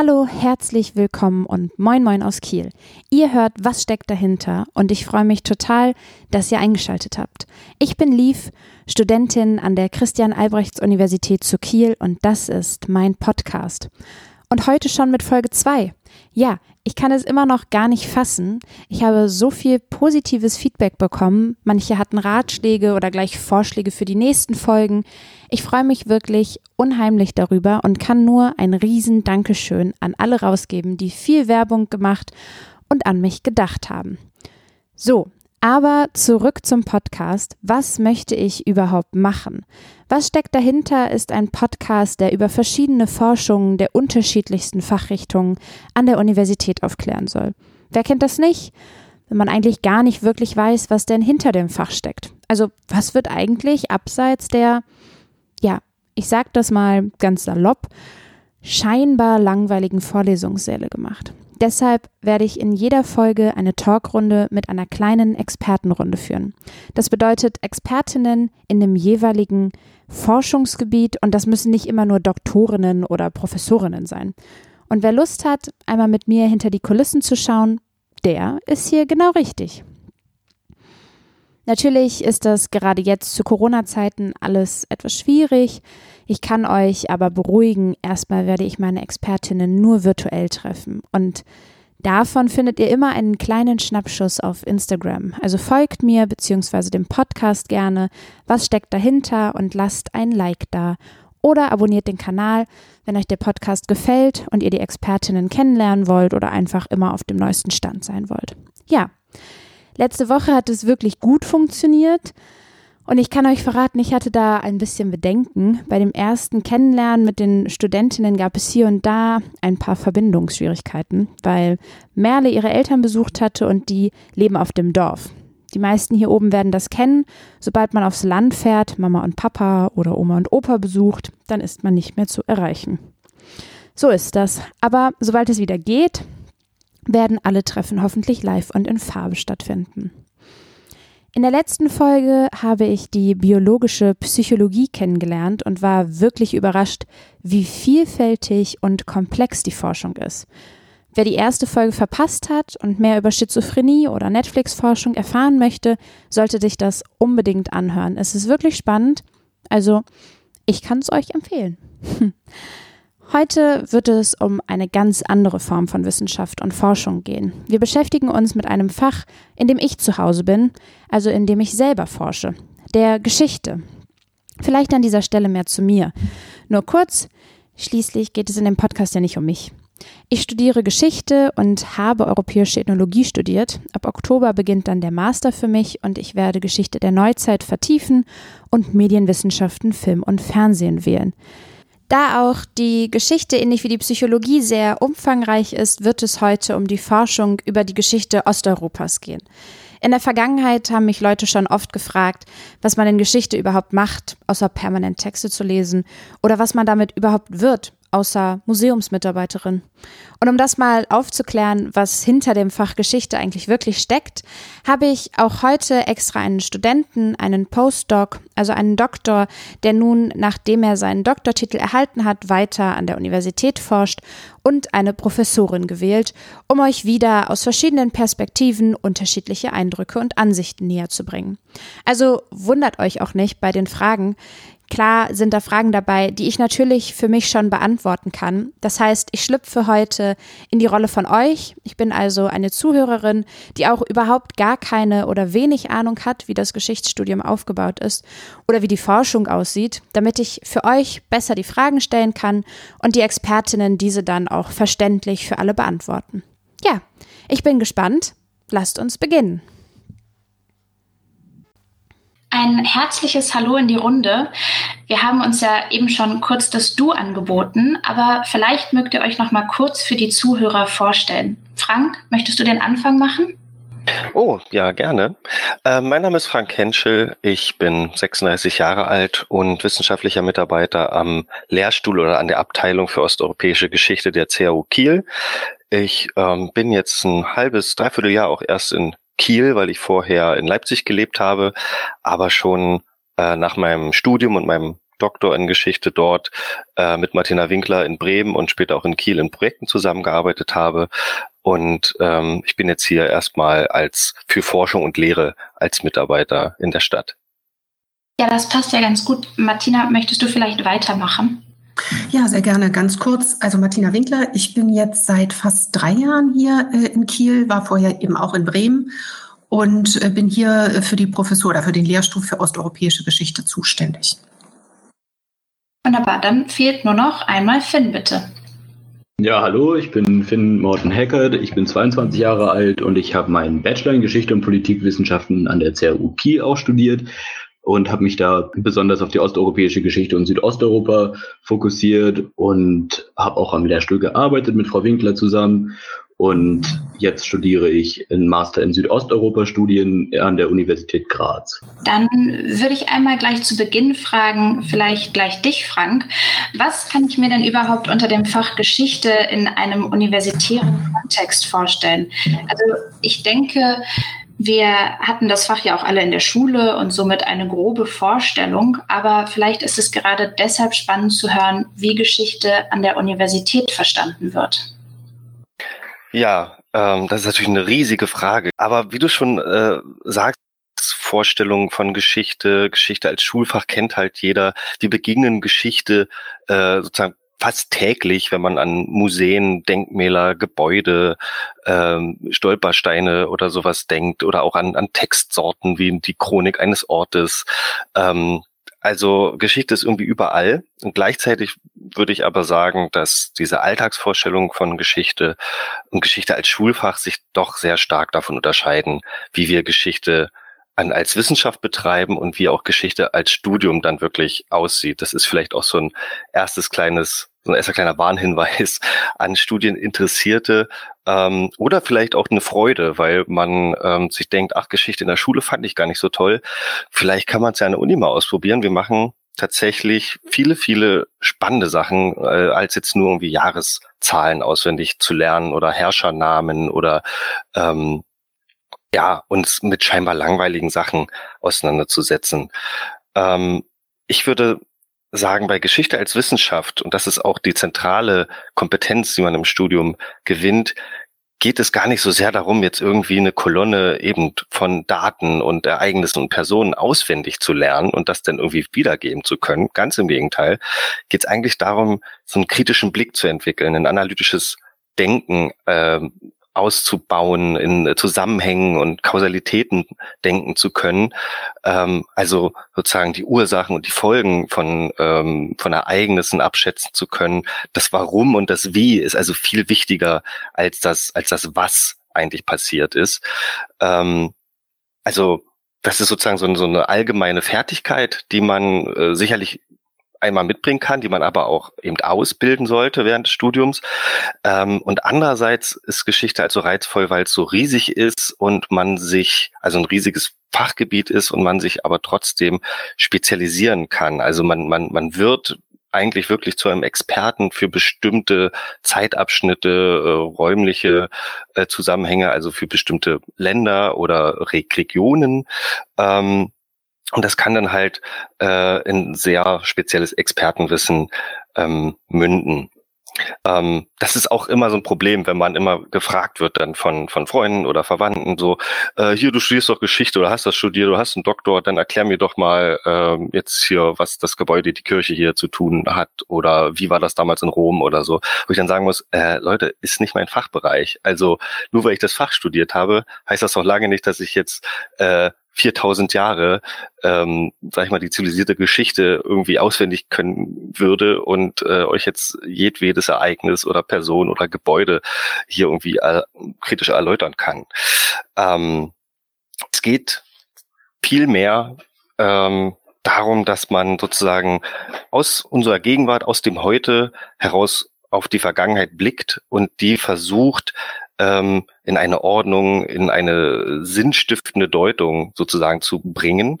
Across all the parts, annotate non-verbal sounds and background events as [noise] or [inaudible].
Hallo, herzlich willkommen und moin moin aus Kiel. Ihr hört, was steckt dahinter und ich freue mich total, dass ihr eingeschaltet habt. Ich bin Liv, Studentin an der Christian Albrechts Universität zu Kiel und das ist mein Podcast. Und heute schon mit Folge 2. Ja, ich kann es immer noch gar nicht fassen. Ich habe so viel positives Feedback bekommen. Manche hatten Ratschläge oder gleich Vorschläge für die nächsten Folgen. Ich freue mich wirklich unheimlich darüber und kann nur ein riesen Dankeschön an alle rausgeben, die viel Werbung gemacht und an mich gedacht haben. So, aber zurück zum Podcast. Was möchte ich überhaupt machen? Was steckt dahinter, ist ein Podcast, der über verschiedene Forschungen der unterschiedlichsten Fachrichtungen an der Universität aufklären soll. Wer kennt das nicht? Wenn man eigentlich gar nicht wirklich weiß, was denn hinter dem Fach steckt. Also, was wird eigentlich abseits der, ja, ich sag das mal ganz salopp, scheinbar langweiligen Vorlesungssäle gemacht? Deshalb werde ich in jeder Folge eine Talkrunde mit einer kleinen Expertenrunde führen. Das bedeutet Expertinnen in dem jeweiligen Forschungsgebiet und das müssen nicht immer nur Doktorinnen oder Professorinnen sein. Und wer Lust hat, einmal mit mir hinter die Kulissen zu schauen, der ist hier genau richtig. Natürlich ist das gerade jetzt zu Corona-Zeiten alles etwas schwierig. Ich kann euch aber beruhigen, erstmal werde ich meine Expertinnen nur virtuell treffen. Und davon findet ihr immer einen kleinen Schnappschuss auf Instagram. Also folgt mir bzw. dem Podcast gerne, was steckt dahinter und lasst ein Like da. Oder abonniert den Kanal, wenn euch der Podcast gefällt und ihr die Expertinnen kennenlernen wollt oder einfach immer auf dem neuesten Stand sein wollt. Ja, Letzte Woche hat es wirklich gut funktioniert. Und ich kann euch verraten, ich hatte da ein bisschen Bedenken. Bei dem ersten Kennenlernen mit den Studentinnen gab es hier und da ein paar Verbindungsschwierigkeiten, weil Merle ihre Eltern besucht hatte und die leben auf dem Dorf. Die meisten hier oben werden das kennen. Sobald man aufs Land fährt, Mama und Papa oder Oma und Opa besucht, dann ist man nicht mehr zu erreichen. So ist das. Aber sobald es wieder geht, werden alle Treffen hoffentlich live und in Farbe stattfinden. In der letzten Folge habe ich die biologische Psychologie kennengelernt und war wirklich überrascht, wie vielfältig und komplex die Forschung ist. Wer die erste Folge verpasst hat und mehr über Schizophrenie oder Netflix-Forschung erfahren möchte, sollte sich das unbedingt anhören. Es ist wirklich spannend, also ich kann es euch empfehlen. [laughs] Heute wird es um eine ganz andere Form von Wissenschaft und Forschung gehen. Wir beschäftigen uns mit einem Fach, in dem ich zu Hause bin, also in dem ich selber forsche, der Geschichte. Vielleicht an dieser Stelle mehr zu mir. Nur kurz, schließlich geht es in dem Podcast ja nicht um mich. Ich studiere Geschichte und habe europäische Ethnologie studiert. Ab Oktober beginnt dann der Master für mich und ich werde Geschichte der Neuzeit vertiefen und Medienwissenschaften, Film und Fernsehen wählen. Da auch die Geschichte ähnlich wie die Psychologie sehr umfangreich ist, wird es heute um die Forschung über die Geschichte Osteuropas gehen. In der Vergangenheit haben mich Leute schon oft gefragt, was man in Geschichte überhaupt macht, außer permanent Texte zu lesen, oder was man damit überhaupt wird, außer Museumsmitarbeiterin. Und um das mal aufzuklären, was hinter dem Fach Geschichte eigentlich wirklich steckt, habe ich auch heute extra einen Studenten, einen Postdoc, also einen Doktor, der nun, nachdem er seinen Doktortitel erhalten hat, weiter an der Universität forscht und eine Professorin gewählt, um euch wieder aus verschiedenen Perspektiven unterschiedliche Eindrücke und Ansichten näher zu bringen. Also wundert euch auch nicht bei den Fragen. Klar sind da Fragen dabei, die ich natürlich für mich schon beantworten kann. Das heißt, ich schlüpfe heute in die Rolle von euch. Ich bin also eine Zuhörerin, die auch überhaupt gar keine oder wenig Ahnung hat, wie das Geschichtsstudium aufgebaut ist oder wie die Forschung aussieht, damit ich für euch besser die Fragen stellen kann und die Expertinnen diese dann auch verständlich für alle beantworten. Ja, ich bin gespannt. Lasst uns beginnen. Ein herzliches Hallo in die Runde. Wir haben uns ja eben schon kurz das Du angeboten, aber vielleicht mögt ihr euch noch mal kurz für die Zuhörer vorstellen. Frank, möchtest du den Anfang machen? Oh, ja, gerne. Äh, mein Name ist Frank Henschel. Ich bin 36 Jahre alt und wissenschaftlicher Mitarbeiter am Lehrstuhl oder an der Abteilung für osteuropäische Geschichte der CAU Kiel. Ich ähm, bin jetzt ein halbes, dreiviertel Jahr auch erst in Kiel, weil ich vorher in Leipzig gelebt habe, aber schon äh, nach meinem Studium und meinem Doktor in Geschichte dort äh, mit Martina Winkler in Bremen und später auch in Kiel in Projekten zusammengearbeitet habe. Und ähm, ich bin jetzt hier erstmal als für Forschung und Lehre als Mitarbeiter in der Stadt. Ja, das passt ja ganz gut. Martina, möchtest du vielleicht weitermachen? Ja, sehr gerne. Ganz kurz. Also Martina Winkler, ich bin jetzt seit fast drei Jahren hier äh, in Kiel, war vorher eben auch in Bremen und äh, bin hier für die Professur oder für den Lehrstuhl für osteuropäische Geschichte zuständig. Wunderbar, dann fehlt nur noch einmal Finn, bitte. Ja, hallo, ich bin Finn Morten Hackert, ich bin 22 Jahre alt und ich habe meinen Bachelor in Geschichte und Politikwissenschaften an der CRU Kiel auch studiert und habe mich da besonders auf die osteuropäische Geschichte und Südosteuropa fokussiert und habe auch am Lehrstuhl gearbeitet mit Frau Winkler zusammen. Und jetzt studiere ich einen Master in Südosteuropa-Studien an der Universität Graz. Dann würde ich einmal gleich zu Beginn fragen, vielleicht gleich dich, Frank. Was kann ich mir denn überhaupt unter dem Fach Geschichte in einem universitären Kontext vorstellen? Also ich denke, wir hatten das Fach ja auch alle in der Schule und somit eine grobe Vorstellung, aber vielleicht ist es gerade deshalb spannend zu hören, wie Geschichte an der Universität verstanden wird. Ja, ähm, das ist natürlich eine riesige Frage. Aber wie du schon äh, sagst, Vorstellung von Geschichte, Geschichte als Schulfach kennt halt jeder. Wir begegnen Geschichte äh, sozusagen fast täglich, wenn man an Museen, Denkmäler, Gebäude, ähm, Stolpersteine oder sowas denkt oder auch an, an Textsorten wie die Chronik eines Ortes. Ähm, also Geschichte ist irgendwie überall. Und gleichzeitig würde ich aber sagen, dass diese Alltagsvorstellung von Geschichte und Geschichte als Schulfach sich doch sehr stark davon unterscheiden, wie wir Geschichte an, als Wissenschaft betreiben und wie auch Geschichte als Studium dann wirklich aussieht. Das ist vielleicht auch so ein erstes kleines, so ein erster kleiner Warnhinweis [laughs] an Studieninteressierte ähm, oder vielleicht auch eine Freude, weil man ähm, sich denkt, ach, Geschichte in der Schule fand ich gar nicht so toll. Vielleicht kann man es ja an der Uni mal ausprobieren. Wir machen tatsächlich viele, viele spannende Sachen, äh, als jetzt nur irgendwie Jahreszahlen auswendig zu lernen oder Herrschernamen oder ähm, ja, uns mit scheinbar langweiligen Sachen auseinanderzusetzen. Ähm, ich würde sagen, bei Geschichte als Wissenschaft, und das ist auch die zentrale Kompetenz, die man im Studium gewinnt, geht es gar nicht so sehr darum, jetzt irgendwie eine Kolonne eben von Daten und Ereignissen und Personen auswendig zu lernen und das dann irgendwie wiedergeben zu können. Ganz im Gegenteil, geht es eigentlich darum, so einen kritischen Blick zu entwickeln, ein analytisches Denken äh, auszubauen, in Zusammenhängen und Kausalitäten denken zu können. Ähm, also sozusagen die Ursachen und die Folgen von, ähm, von Ereignissen abschätzen zu können. Das Warum und das Wie ist also viel wichtiger als das, als das Was eigentlich passiert ist. Ähm, also das ist sozusagen so, so eine allgemeine Fertigkeit, die man äh, sicherlich einmal mitbringen kann, die man aber auch eben ausbilden sollte während des Studiums. Ähm, und andererseits ist Geschichte also reizvoll, weil es so riesig ist und man sich, also ein riesiges Fachgebiet ist und man sich aber trotzdem spezialisieren kann. Also man, man, man wird eigentlich wirklich zu einem Experten für bestimmte Zeitabschnitte, äh, räumliche äh, Zusammenhänge, also für bestimmte Länder oder Re Regionen. Ähm, und das kann dann halt äh, in sehr spezielles Expertenwissen ähm, münden. Ähm, das ist auch immer so ein Problem, wenn man immer gefragt wird dann von, von Freunden oder Verwandten so, äh, hier, du studierst doch Geschichte oder hast das studiert, du hast einen Doktor, dann erklär mir doch mal äh, jetzt hier, was das Gebäude, die Kirche hier zu tun hat oder wie war das damals in Rom oder so. Wo ich dann sagen muss, äh, Leute, ist nicht mein Fachbereich. Also nur weil ich das Fach studiert habe, heißt das noch lange nicht, dass ich jetzt äh, 4000 Jahre, ähm, sag ich mal, die zivilisierte Geschichte irgendwie auswendig können würde und äh, euch jetzt jedwedes Ereignis oder Person oder Gebäude hier irgendwie äh, kritisch erläutern kann. Ähm, es geht viel mehr ähm, darum, dass man sozusagen aus unserer Gegenwart, aus dem Heute heraus auf die Vergangenheit blickt und die versucht, ähm, in eine Ordnung, in eine sinnstiftende Deutung sozusagen zu bringen.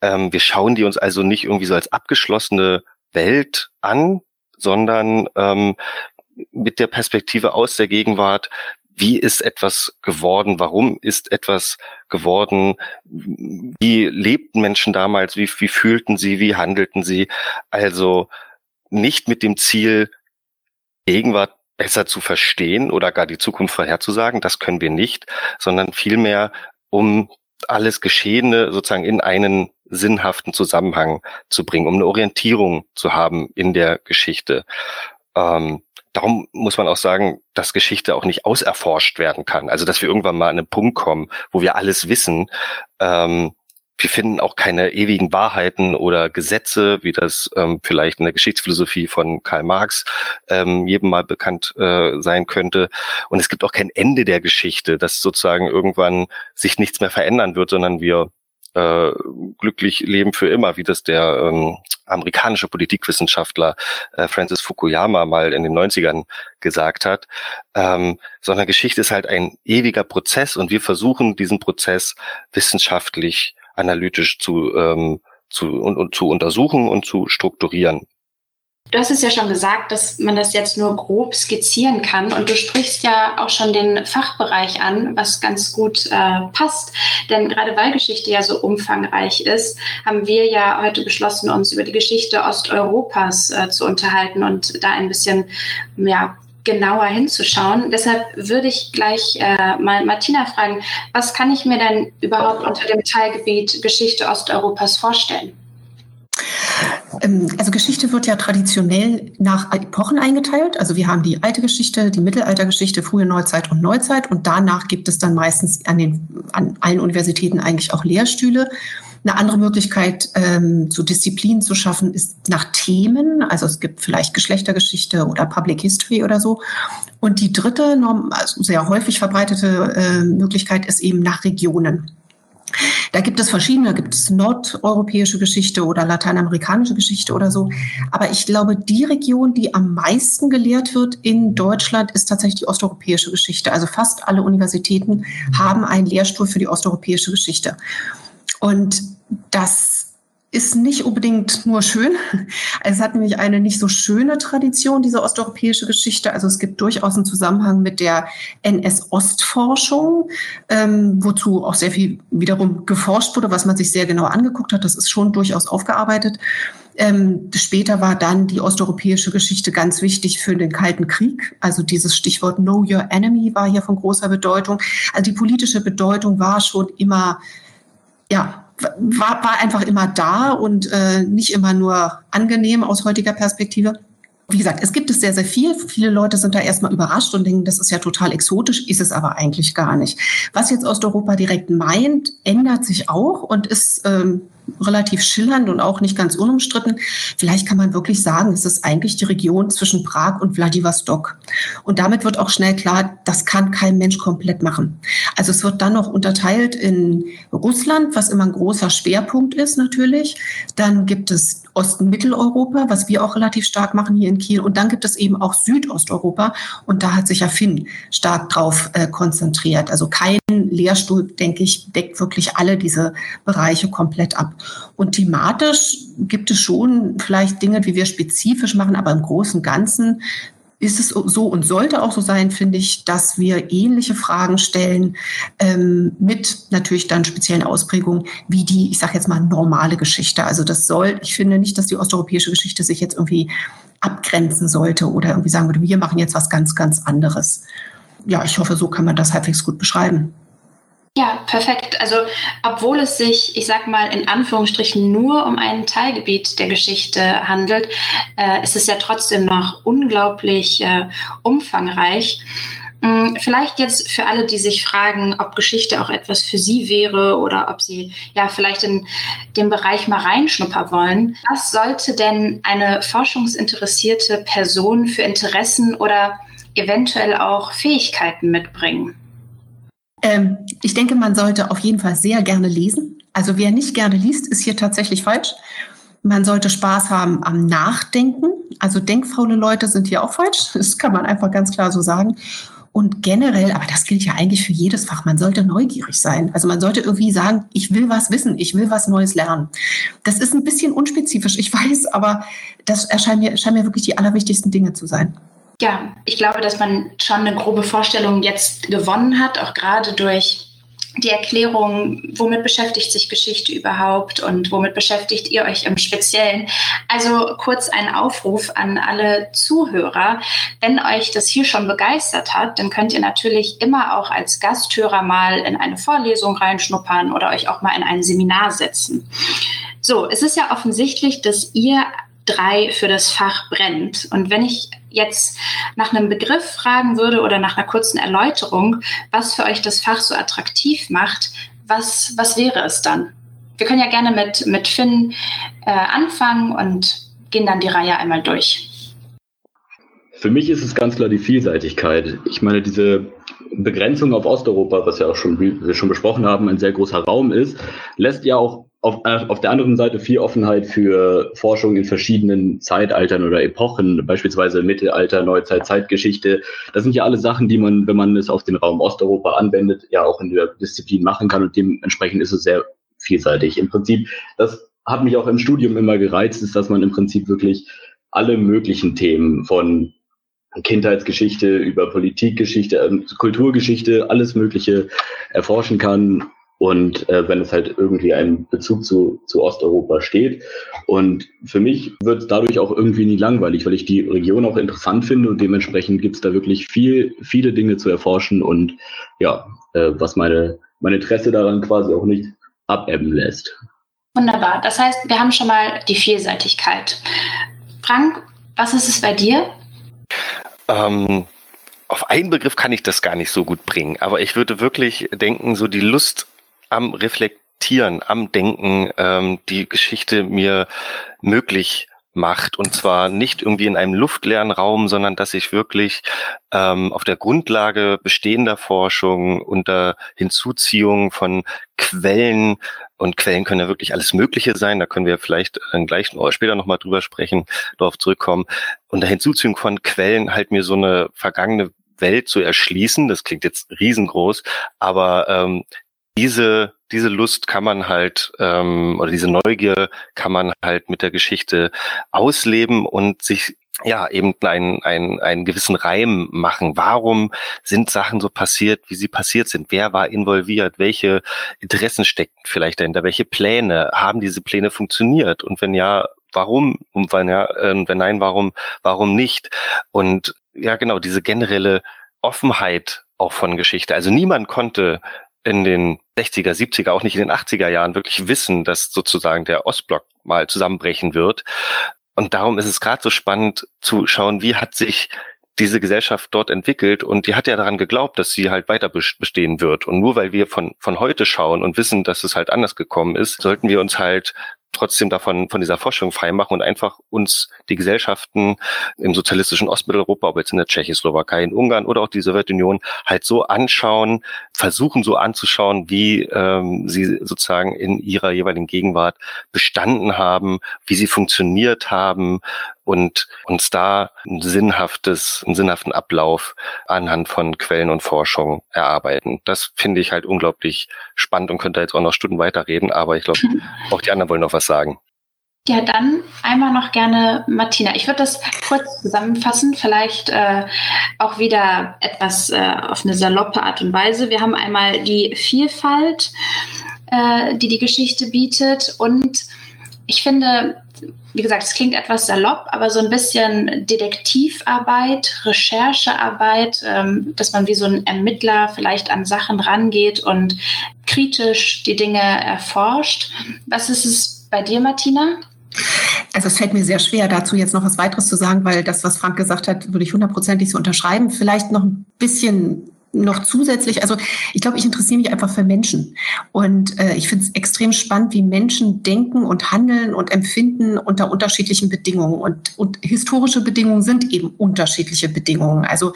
Ähm, wir schauen die uns also nicht irgendwie so als abgeschlossene Welt an, sondern ähm, mit der Perspektive aus der Gegenwart, wie ist etwas geworden, warum ist etwas geworden, wie lebten Menschen damals, wie, wie fühlten sie, wie handelten sie. Also nicht mit dem Ziel, Gegenwart besser zu verstehen oder gar die Zukunft vorherzusagen, das können wir nicht, sondern vielmehr um alles Geschehene sozusagen in einen sinnhaften Zusammenhang zu bringen, um eine Orientierung zu haben in der Geschichte. Ähm, darum muss man auch sagen, dass Geschichte auch nicht auserforscht werden kann. Also dass wir irgendwann mal an einen Punkt kommen, wo wir alles wissen. Ähm, wir finden auch keine ewigen Wahrheiten oder Gesetze, wie das ähm, vielleicht in der Geschichtsphilosophie von Karl Marx ähm, jedem mal bekannt äh, sein könnte. Und es gibt auch kein Ende der Geschichte, dass sozusagen irgendwann sich nichts mehr verändern wird, sondern wir äh, glücklich leben für immer, wie das der ähm, amerikanische Politikwissenschaftler äh, Francis Fukuyama mal in den 90ern gesagt hat, ähm, sondern Geschichte ist halt ein ewiger Prozess und wir versuchen diesen Prozess wissenschaftlich, analytisch zu, ähm, zu, und, und zu untersuchen und zu strukturieren. Du hast es ja schon gesagt, dass man das jetzt nur grob skizzieren kann und du sprichst ja auch schon den Fachbereich an, was ganz gut äh, passt. Denn gerade weil Geschichte ja so umfangreich ist, haben wir ja heute beschlossen, uns über die Geschichte Osteuropas äh, zu unterhalten und da ein bisschen ja, genauer hinzuschauen. Deshalb würde ich gleich äh, mal Martina fragen, was kann ich mir denn überhaupt unter dem Teilgebiet Geschichte Osteuropas vorstellen? Ähm, also Geschichte wird ja traditionell nach Epochen eingeteilt. Also wir haben die alte Geschichte, die Mittelaltergeschichte, frühe Neuzeit und Neuzeit. Und danach gibt es dann meistens an, den, an allen Universitäten eigentlich auch Lehrstühle. Eine andere Möglichkeit, ähm, zu Disziplinen zu schaffen, ist nach Themen. Also es gibt vielleicht Geschlechtergeschichte oder Public History oder so. Und die dritte, also sehr häufig verbreitete äh, Möglichkeit ist eben nach Regionen. Da gibt es verschiedene, da gibt es nordeuropäische Geschichte oder lateinamerikanische Geschichte oder so. Aber ich glaube, die Region, die am meisten gelehrt wird in Deutschland, ist tatsächlich die osteuropäische Geschichte. Also fast alle Universitäten haben einen Lehrstuhl für die osteuropäische Geschichte. Und das ist nicht unbedingt nur schön. [laughs] Es hat nämlich eine nicht so schöne Tradition, diese osteuropäische Geschichte. Also es gibt durchaus einen Zusammenhang mit der NS-Ostforschung, ähm, wozu auch sehr viel wiederum geforscht wurde, was man sich sehr genau angeguckt hat. Das ist schon durchaus aufgearbeitet. Ähm, später war dann die osteuropäische Geschichte ganz wichtig für den Kalten Krieg. Also dieses Stichwort Know Your Enemy war hier von großer Bedeutung. Also die politische Bedeutung war schon immer, ja, war, war einfach immer da und äh, nicht immer nur angenehm aus heutiger Perspektive. Wie gesagt, es gibt es sehr, sehr viel. Viele Leute sind da erstmal überrascht und denken, das ist ja total exotisch, ist es aber eigentlich gar nicht. Was jetzt Osteuropa direkt meint, ändert sich auch und ist ähm, relativ schillernd und auch nicht ganz unumstritten. Vielleicht kann man wirklich sagen, es ist eigentlich die Region zwischen Prag und Vladivostok. Und damit wird auch schnell klar, das kann kein Mensch komplett machen. Also es wird dann noch unterteilt in Russland, was immer ein großer Schwerpunkt ist natürlich. Dann gibt es Osten Mitteleuropa, was wir auch relativ stark machen hier in Kiel. Und dann gibt es eben auch Südosteuropa. Und da hat sich ja Finn stark drauf äh, konzentriert. Also kein Lehrstuhl, denke ich, deckt wirklich alle diese Bereiche komplett ab. Und thematisch gibt es schon vielleicht Dinge, wie wir spezifisch machen, aber im Großen und Ganzen ist es so und sollte auch so sein, finde ich, dass wir ähnliche Fragen stellen ähm, mit natürlich dann speziellen Ausprägungen wie die, ich sage jetzt mal, normale Geschichte. Also das soll, ich finde nicht, dass die osteuropäische Geschichte sich jetzt irgendwie abgrenzen sollte oder irgendwie sagen würde, wir machen jetzt was ganz, ganz anderes. Ja, ich hoffe, so kann man das halbwegs gut beschreiben. Ja, perfekt. Also obwohl es sich, ich sag mal in Anführungsstrichen, nur um ein Teilgebiet der Geschichte handelt, äh, ist es ja trotzdem noch unglaublich äh, umfangreich. Hm, vielleicht jetzt für alle, die sich fragen, ob Geschichte auch etwas für Sie wäre oder ob Sie ja vielleicht in den Bereich mal reinschnuppern wollen. Was sollte denn eine forschungsinteressierte Person für Interessen oder eventuell auch Fähigkeiten mitbringen? Ähm, ich denke, man sollte auf jeden Fall sehr gerne lesen. Also wer nicht gerne liest, ist hier tatsächlich falsch. Man sollte Spaß haben am Nachdenken. Also denkfaule Leute sind hier auch falsch. [laughs] Das kann man einfach ganz klar so sagen. Und generell, aber das gilt ja eigentlich für jedes Fach, man sollte neugierig sein. Also man sollte irgendwie sagen, ich will was wissen, ich will was Neues lernen. Das ist ein bisschen unspezifisch, ich [laughs] weiß, aber das erscheinen mir, erscheinen mir wirklich die allerwichtigsten Dinge zu sein. Ja, ich glaube, dass man schon eine grobe Vorstellung jetzt gewonnen hat, auch gerade durch die Erklärung, womit beschäftigt sich Geschichte überhaupt und womit beschäftigt ihr euch im Speziellen. Also kurz ein Aufruf an alle Zuhörer. Wenn euch das hier schon begeistert hat, dann könnt ihr natürlich immer auch als Gasthörer mal in eine Vorlesung reinschnuppern oder euch auch mal in ein Seminar setzen. So, es ist ja offensichtlich, dass ihr drei für das Fach brennt. Und wenn ich jetzt nach einem Begriff fragen würde oder nach einer kurzen Erläuterung, was für euch das Fach so attraktiv macht, was, was wäre es dann? Wir können ja gerne mit, mit Finn äh, anfangen und gehen dann die Reihe einmal durch. Für mich ist es ganz klar die Vielseitigkeit. Ich meine, diese Begrenzung auf Osteuropa, was ja auch schon, wir schon besprochen haben, ein sehr großer Raum ist, lässt ja auch auf, äh, auf der anderen Seite viel Offenheit für Forschung in verschiedenen Zeitaltern oder Epochen, beispielsweise Mittelalter, Neuzeit, Zeitgeschichte. Das sind ja alle Sachen, die man, wenn man es auf den Raum Osteuropa anwendet, ja auch in der Disziplin machen kann und dementsprechend ist es sehr vielseitig. Im Prinzip, das hat mich auch im Studium immer gereizt, ist, dass man im Prinzip wirklich alle möglichen Themen von Kindheitsgeschichte über Politikgeschichte, ähm, Kulturgeschichte, alles Mögliche erforschen kann und äh, wenn es halt irgendwie einen Bezug zu, zu Osteuropa steht. Und für mich wird es dadurch auch irgendwie nie langweilig, weil ich die Region auch interessant finde und dementsprechend gibt es da wirklich viel, viele Dinge zu erforschen und ja, äh, was meine, mein Interesse daran quasi auch nicht abebben lässt. Wunderbar. Das heißt, wir haben schon mal die Vielseitigkeit. Frank, was ist es bei dir? Ähm, auf einen Begriff kann ich das gar nicht so gut bringen, aber ich würde wirklich denken, so die Lust am Reflektieren, am Denken ähm, die Geschichte mir möglich macht. Und zwar nicht irgendwie in einem luftleeren Raum, sondern dass ich wirklich ähm, auf der Grundlage bestehender Forschung unter Hinzuziehung von Quellen und Quellen können ja wirklich alles Mögliche sein, da können wir vielleicht gleich oder später nochmal drüber sprechen, darauf zurückkommen. Unter Hinzuziehung von Quellen halt mir so eine vergangene Welt zu erschließen. Das klingt jetzt riesengroß, aber ähm, diese, diese Lust kann man halt, ähm, oder diese Neugier kann man halt mit der Geschichte ausleben und sich ja, eben einen, einen, einen gewissen Reim machen. Warum sind Sachen so passiert, wie sie passiert sind? Wer war involviert? Welche Interessen steckten vielleicht dahinter? Welche Pläne? Haben diese Pläne funktioniert? Und wenn ja, warum? Und wenn ja, äh, wenn nein, warum, warum nicht? Und ja, genau, diese generelle Offenheit auch von Geschichte. Also niemand konnte in den 60er, 70er, auch nicht in den 80er Jahren wirklich wissen, dass sozusagen der Ostblock mal zusammenbrechen wird. Und darum ist es gerade so spannend zu schauen, wie hat sich diese Gesellschaft dort entwickelt und die hat ja daran geglaubt, dass sie halt weiter bestehen wird. Und nur weil wir von, von heute schauen und wissen, dass es halt anders gekommen ist, sollten wir uns halt trotzdem davon von dieser Forschung freimachen und einfach uns die Gesellschaften im sozialistischen Ostmitteleuropa, ob jetzt in der Tschechoslowakei, in Ungarn oder auch die Sowjetunion, halt so anschauen, versuchen so anzuschauen, wie ähm, sie sozusagen in ihrer jeweiligen Gegenwart bestanden haben, wie sie funktioniert haben und uns da ein sinnhaftes, einen sinnhaften Ablauf anhand von Quellen und Forschung erarbeiten. Das finde ich halt unglaublich spannend und könnte jetzt auch noch Stunden weiterreden, aber ich glaube, [laughs] auch die anderen wollen noch was sagen. Ja, dann einmal noch gerne Martina. Ich würde das kurz zusammenfassen, vielleicht äh, auch wieder etwas äh, auf eine saloppe Art und Weise. Wir haben einmal die Vielfalt, äh, die die Geschichte bietet und ich finde, wie gesagt, es klingt etwas salopp, aber so ein bisschen Detektivarbeit, Recherchearbeit, ähm, dass man wie so ein Ermittler vielleicht an Sachen rangeht und kritisch die Dinge erforscht. Was ist es bei dir, Martina? Also es fällt mir sehr schwer, dazu jetzt noch was weiteres zu sagen, weil das, was Frank gesagt hat, würde ich hundertprozentig so unterschreiben. Vielleicht noch ein bisschen noch zusätzlich, also ich glaube, ich interessiere mich einfach für Menschen. Und äh, ich finde es extrem spannend, wie Menschen denken und handeln und empfinden unter unterschiedlichen Bedingungen. Und, und historische Bedingungen sind eben unterschiedliche Bedingungen. Also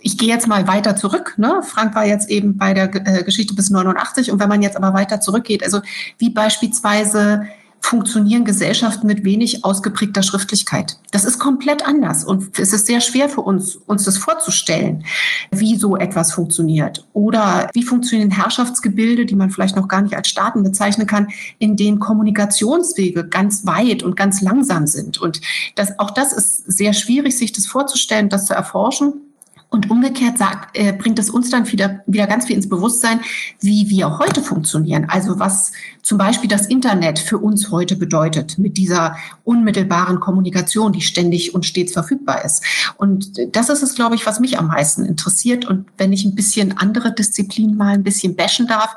ich gehe jetzt mal weiter zurück. Ne? Frank war jetzt eben bei der äh, Geschichte bis 89 und wenn man jetzt aber weiter zurückgeht, also wie beispielsweise funktionieren Gesellschaften mit wenig ausgeprägter Schriftlichkeit. Das ist komplett anders und es ist sehr schwer für uns, uns das vorzustellen, wie so etwas funktioniert. Oder wie funktionieren Herrschaftsgebilde, die man vielleicht noch gar nicht als Staaten bezeichnen kann, in denen Kommunikationswege ganz weit und ganz langsam sind. Und das, auch das ist sehr schwierig, sich das vorzustellen, das zu erforschen. Und umgekehrt sagt, äh, bringt es uns dann wieder, wieder ganz viel ins Bewusstsein, wie wir heute funktionieren. Also was zum Beispiel das Internet für uns heute bedeutet mit dieser unmittelbaren Kommunikation, die ständig und stets verfügbar ist. Und das ist es, glaube ich, was mich am meisten interessiert. Und wenn ich ein bisschen andere Disziplinen mal ein bisschen bashen darf,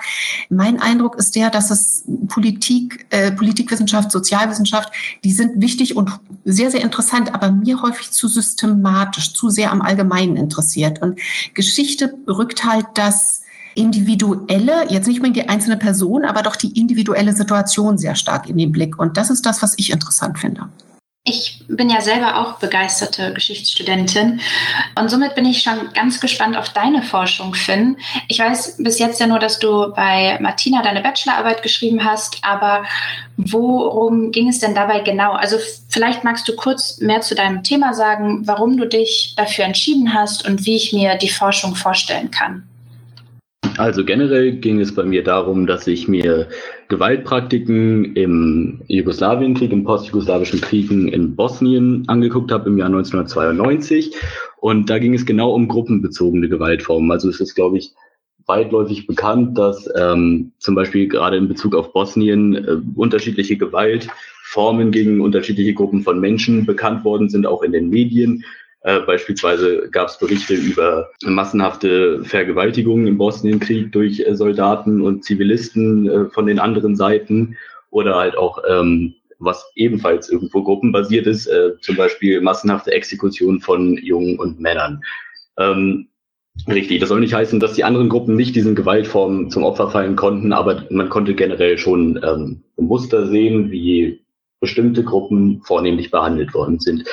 mein Eindruck ist der, dass es Politik, äh, Politikwissenschaft, Sozialwissenschaft, die sind wichtig und sehr, sehr interessant, aber mir häufig zu systematisch, zu sehr am Allgemeinen interessiert. Und Geschichte rückt halt das individuelle, jetzt nicht mehr die einzelne Person, aber doch die individuelle Situation sehr stark in den Blick. Und das ist das, was ich interessant finde. Ich bin ja selber auch begeisterte Geschichtsstudentin und somit bin ich schon ganz gespannt auf deine Forschung, Finn. Ich weiß bis jetzt ja nur, dass du bei Martina deine Bachelorarbeit geschrieben hast, aber worum ging es denn dabei genau? Also vielleicht magst du kurz mehr zu deinem Thema sagen, warum du dich dafür entschieden hast und wie ich mir die Forschung vorstellen kann. Also generell ging es bei mir darum, dass ich mir Gewaltpraktiken im Jugoslawienkrieg, im postjugoslawischen Kriegen in Bosnien angeguckt habe im Jahr 1992. Und da ging es genau um gruppenbezogene Gewaltformen. Also es ist, glaube ich, weitläufig bekannt, dass ähm, zum Beispiel gerade in Bezug auf Bosnien äh, unterschiedliche Gewaltformen gegen unterschiedliche Gruppen von Menschen bekannt worden sind, auch in den Medien. Äh, beispielsweise gab es Berichte über massenhafte Vergewaltigungen im Bosnienkrieg durch äh, Soldaten und Zivilisten äh, von den anderen Seiten oder halt auch, ähm, was ebenfalls irgendwo gruppenbasiert ist, äh, zum Beispiel massenhafte Exekutionen von Jungen und Männern. Ähm, Richtig, das soll nicht heißen, dass die anderen Gruppen nicht diesen Gewaltformen zum Opfer fallen konnten, aber man konnte generell schon ähm, Muster sehen, wie bestimmte Gruppen vornehmlich behandelt worden sind.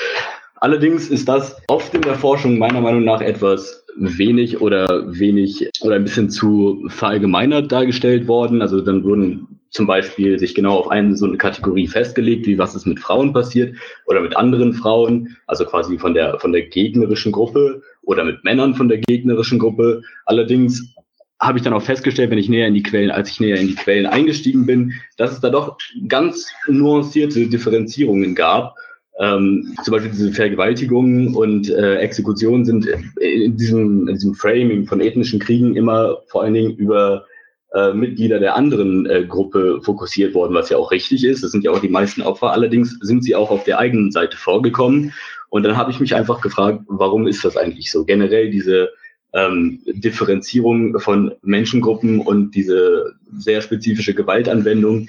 Allerdings ist das oft in der Forschung meiner Meinung nach etwas wenig oder wenig oder ein bisschen zu verallgemeinert dargestellt worden. Also dann wurden zum Beispiel sich genau auf eine so eine Kategorie festgelegt, wie was ist mit Frauen passiert oder mit anderen Frauen, also quasi von der von der gegnerischen Gruppe oder mit Männern von der gegnerischen Gruppe. Allerdings habe ich dann auch festgestellt, wenn ich näher in die Quellen, als ich näher in die Quellen eingestiegen bin, dass es da doch ganz nuancierte Differenzierungen gab ähm, zum Beispiel diese Vergewaltigungen und äh, Exekutionen sind in diesem, in diesem Framing von ethnischen Kriegen immer vor allen Dingen über äh, Mitglieder der anderen äh, Gruppe fokussiert worden, was ja auch richtig ist. Das sind ja auch die meisten Opfer. Allerdings sind sie auch auf der eigenen Seite vorgekommen. Und dann habe ich mich einfach gefragt, warum ist das eigentlich so? Generell diese ähm, Differenzierung von Menschengruppen und diese sehr spezifische Gewaltanwendung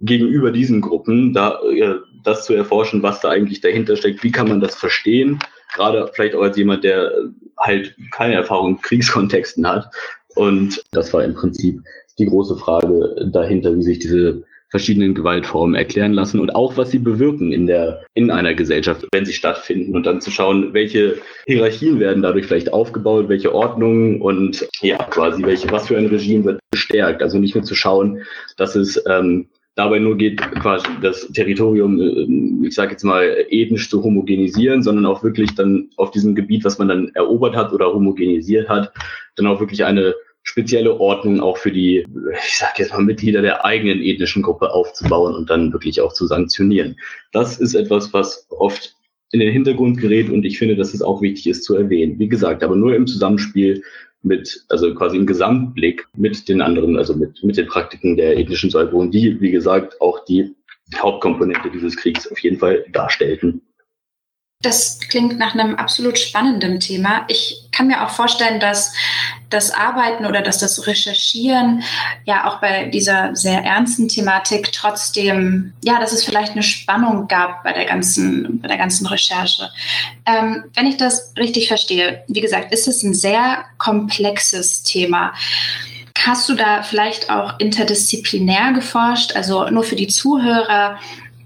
gegenüber diesen Gruppen, da äh, das zu erforschen, was da eigentlich dahinter steckt, wie kann man das verstehen, gerade vielleicht auch als jemand, der halt keine Erfahrung in Kriegskontexten hat. Und das war im Prinzip die große Frage dahinter, wie sich diese verschiedenen Gewaltformen erklären lassen und auch was sie bewirken in der in einer Gesellschaft, wenn sie stattfinden und dann zu schauen, welche Hierarchien werden dadurch vielleicht aufgebaut, welche Ordnungen und ja quasi welche was für ein Regime wird gestärkt. Also nicht nur zu schauen, dass es ähm, dabei nur geht, quasi das Territorium, äh, ich sage jetzt mal, ethnisch zu homogenisieren, sondern auch wirklich dann auf diesem Gebiet, was man dann erobert hat oder homogenisiert hat, dann auch wirklich eine spezielle Ordnung auch für die, ich sage jetzt mal, Mitglieder der eigenen ethnischen Gruppe aufzubauen und dann wirklich auch zu sanktionieren. Das ist etwas, was oft in den Hintergrund gerät und ich finde, dass es auch wichtig ist zu erwähnen. Wie gesagt, aber nur im Zusammenspiel mit, also quasi im Gesamtblick mit den anderen, also mit, mit den Praktiken der ethnischen Säuberung, die, wie gesagt, auch die Hauptkomponente dieses Kriegs auf jeden Fall darstellten. Das klingt nach einem absolut spannenden Thema. Ich kann mir auch vorstellen, dass das Arbeiten oder dass das Recherchieren ja auch bei dieser sehr ernsten Thematik trotzdem, ja, dass es vielleicht eine Spannung gab bei der ganzen, bei der ganzen Recherche. Ähm, wenn ich das richtig verstehe, wie gesagt, ist es ein sehr komplexes Thema. Hast du da vielleicht auch interdisziplinär geforscht? Also nur für die Zuhörer.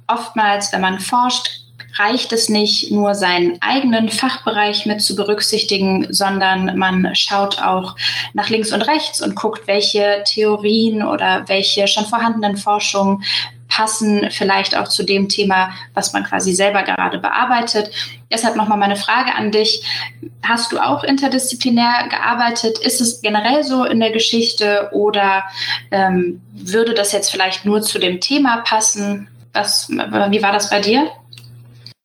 Oftmals, wenn man forscht, reicht es nicht, nur seinen eigenen Fachbereich mit zu berücksichtigen, sondern man schaut auch nach links und rechts und guckt, welche Theorien oder welche schon vorhandenen Forschungen passen vielleicht auch zu dem Thema, was man quasi selber gerade bearbeitet. Deshalb nochmal meine Frage an dich. Hast du auch interdisziplinär gearbeitet? Ist es generell so in der Geschichte oder ähm, würde das jetzt vielleicht nur zu dem Thema passen? Was, wie war das bei dir?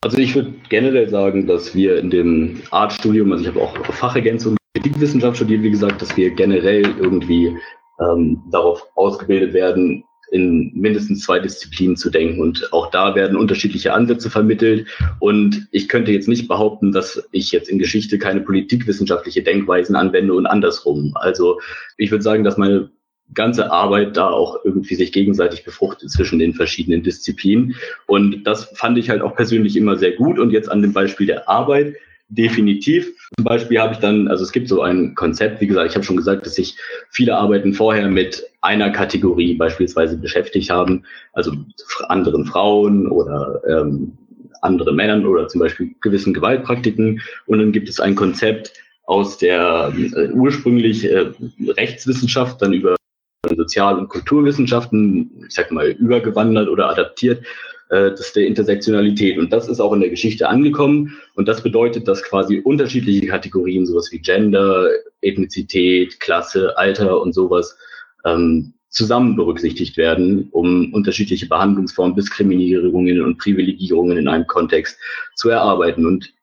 Also ich würde generell sagen, dass wir in dem Artstudium, also ich habe auch Fachergänzung Politikwissenschaft studiert, wie gesagt, dass wir generell irgendwie ähm, darauf ausgebildet werden, in mindestens zwei Disziplinen zu denken. Und auch da werden unterschiedliche Ansätze vermittelt. Und ich könnte jetzt nicht behaupten, dass ich jetzt in Geschichte keine politikwissenschaftliche Denkweisen anwende und andersrum. Also ich würde sagen, dass meine ganze Arbeit da auch irgendwie sich gegenseitig befruchtet zwischen den verschiedenen Disziplinen. Und das fand ich halt auch persönlich immer sehr gut. Und jetzt an dem Beispiel der Arbeit definitiv. Zum Beispiel habe ich dann, also es gibt so ein Konzept, wie gesagt, ich habe schon gesagt, dass sich viele Arbeiten vorher mit einer Kategorie beispielsweise beschäftigt haben, also anderen Frauen oder ähm, anderen Männern oder zum Beispiel gewissen Gewaltpraktiken. Und dann gibt es ein Konzept aus der äh, ursprünglich äh, Rechtswissenschaft, dann über Sozial- und Kulturwissenschaften, ich sag mal, übergewandert oder adaptiert, äh, das der Intersektionalität. Und das ist auch in der Geschichte angekommen. Und das bedeutet, dass quasi unterschiedliche Kategorien, sowas wie Gender, Ethnizität, Klasse, Alter und sowas, ähm, zusammen berücksichtigt werden, um unterschiedliche Behandlungsformen, Diskriminierungen und Privilegierungen in einem Kontext zu erarbeiten. Und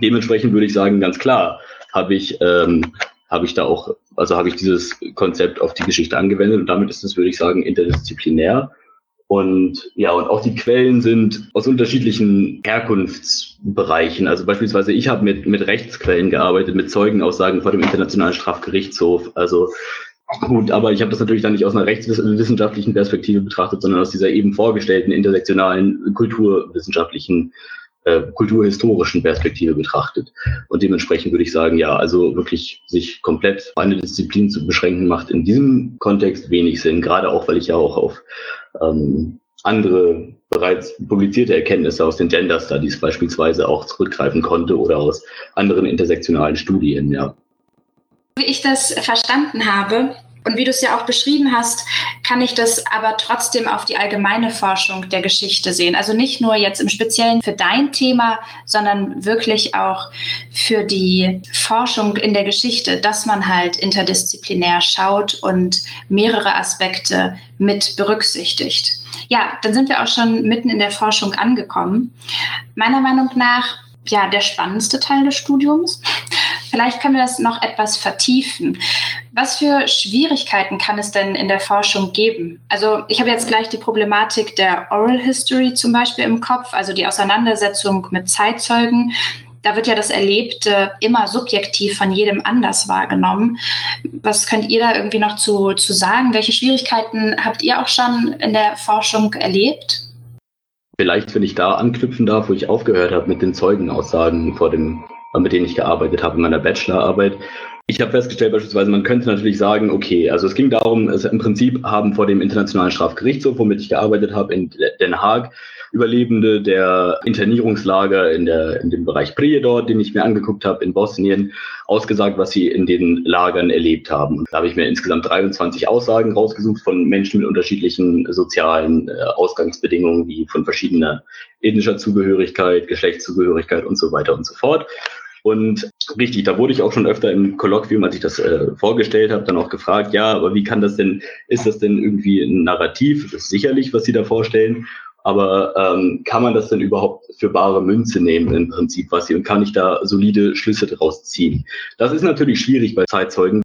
dementsprechend würde ich sagen, ganz klar, habe ich ähm, habe ich da auch, also habe ich dieses Konzept auf die Geschichte angewendet und damit ist es, würde ich sagen, interdisziplinär. Und ja, und auch die Quellen sind aus unterschiedlichen Herkunftsbereichen. Also beispielsweise ich habe mit, mit Rechtsquellen gearbeitet, mit Zeugenaussagen vor dem Internationalen Strafgerichtshof. Also gut, aber ich habe das natürlich dann nicht aus einer rechtswissenschaftlichen Perspektive betrachtet, sondern aus dieser eben vorgestellten intersektionalen kulturwissenschaftlichen äh, kulturhistorischen Perspektive betrachtet. Und dementsprechend würde ich sagen, ja, also wirklich sich komplett auf eine Disziplin zu beschränken, macht in diesem Kontext wenig Sinn, gerade auch, weil ich ja auch auf ähm, andere bereits publizierte Erkenntnisse aus den Gender Studies beispielsweise auch zurückgreifen konnte oder aus anderen intersektionalen Studien, ja. Wie ich das verstanden habe, und wie du es ja auch beschrieben hast, kann ich das aber trotzdem auf die allgemeine Forschung der Geschichte sehen. Also nicht nur jetzt im Speziellen für dein Thema, sondern wirklich auch für die Forschung in der Geschichte, dass man halt interdisziplinär schaut und mehrere Aspekte mit berücksichtigt. Ja, dann sind wir auch schon mitten in der Forschung angekommen. Meiner Meinung nach ja der spannendste Teil des Studiums. Vielleicht können wir das noch etwas vertiefen. Was für Schwierigkeiten kann es denn in der Forschung geben? Also ich habe jetzt gleich die Problematik der Oral History zum Beispiel im Kopf, also die Auseinandersetzung mit Zeitzeugen. Da wird ja das Erlebte immer subjektiv von jedem anders wahrgenommen. Was könnt ihr da irgendwie noch zu, zu sagen? Welche Schwierigkeiten habt ihr auch schon in der Forschung erlebt? Vielleicht, wenn ich da anknüpfen darf, wo ich aufgehört habe mit den Zeugenaussagen vor dem mit denen ich gearbeitet habe in meiner Bachelorarbeit. Ich habe festgestellt beispielsweise, man könnte natürlich sagen, okay, also es ging darum, es im Prinzip haben vor dem Internationalen Strafgerichtshof, womit ich gearbeitet habe in Den Haag, Überlebende der Internierungslager in, der, in dem Bereich Prijedor, den ich mir angeguckt habe in Bosnien, ausgesagt, was sie in den Lagern erlebt haben. Da habe ich mir insgesamt 23 Aussagen rausgesucht von Menschen mit unterschiedlichen sozialen äh, Ausgangsbedingungen, wie von verschiedener ethnischer Zugehörigkeit, Geschlechtszugehörigkeit und so weiter und so fort. Und richtig, da wurde ich auch schon öfter im Kolloquium, als ich das äh, vorgestellt habe, dann auch gefragt, ja, aber wie kann das denn, ist das denn irgendwie ein Narrativ? Das ist sicherlich, was Sie da vorstellen. Aber ähm, kann man das denn überhaupt für bare Münze nehmen im Prinzip, was Sie, und kann ich da solide Schlüsse daraus ziehen? Das ist natürlich schwierig bei Zeitzeugen,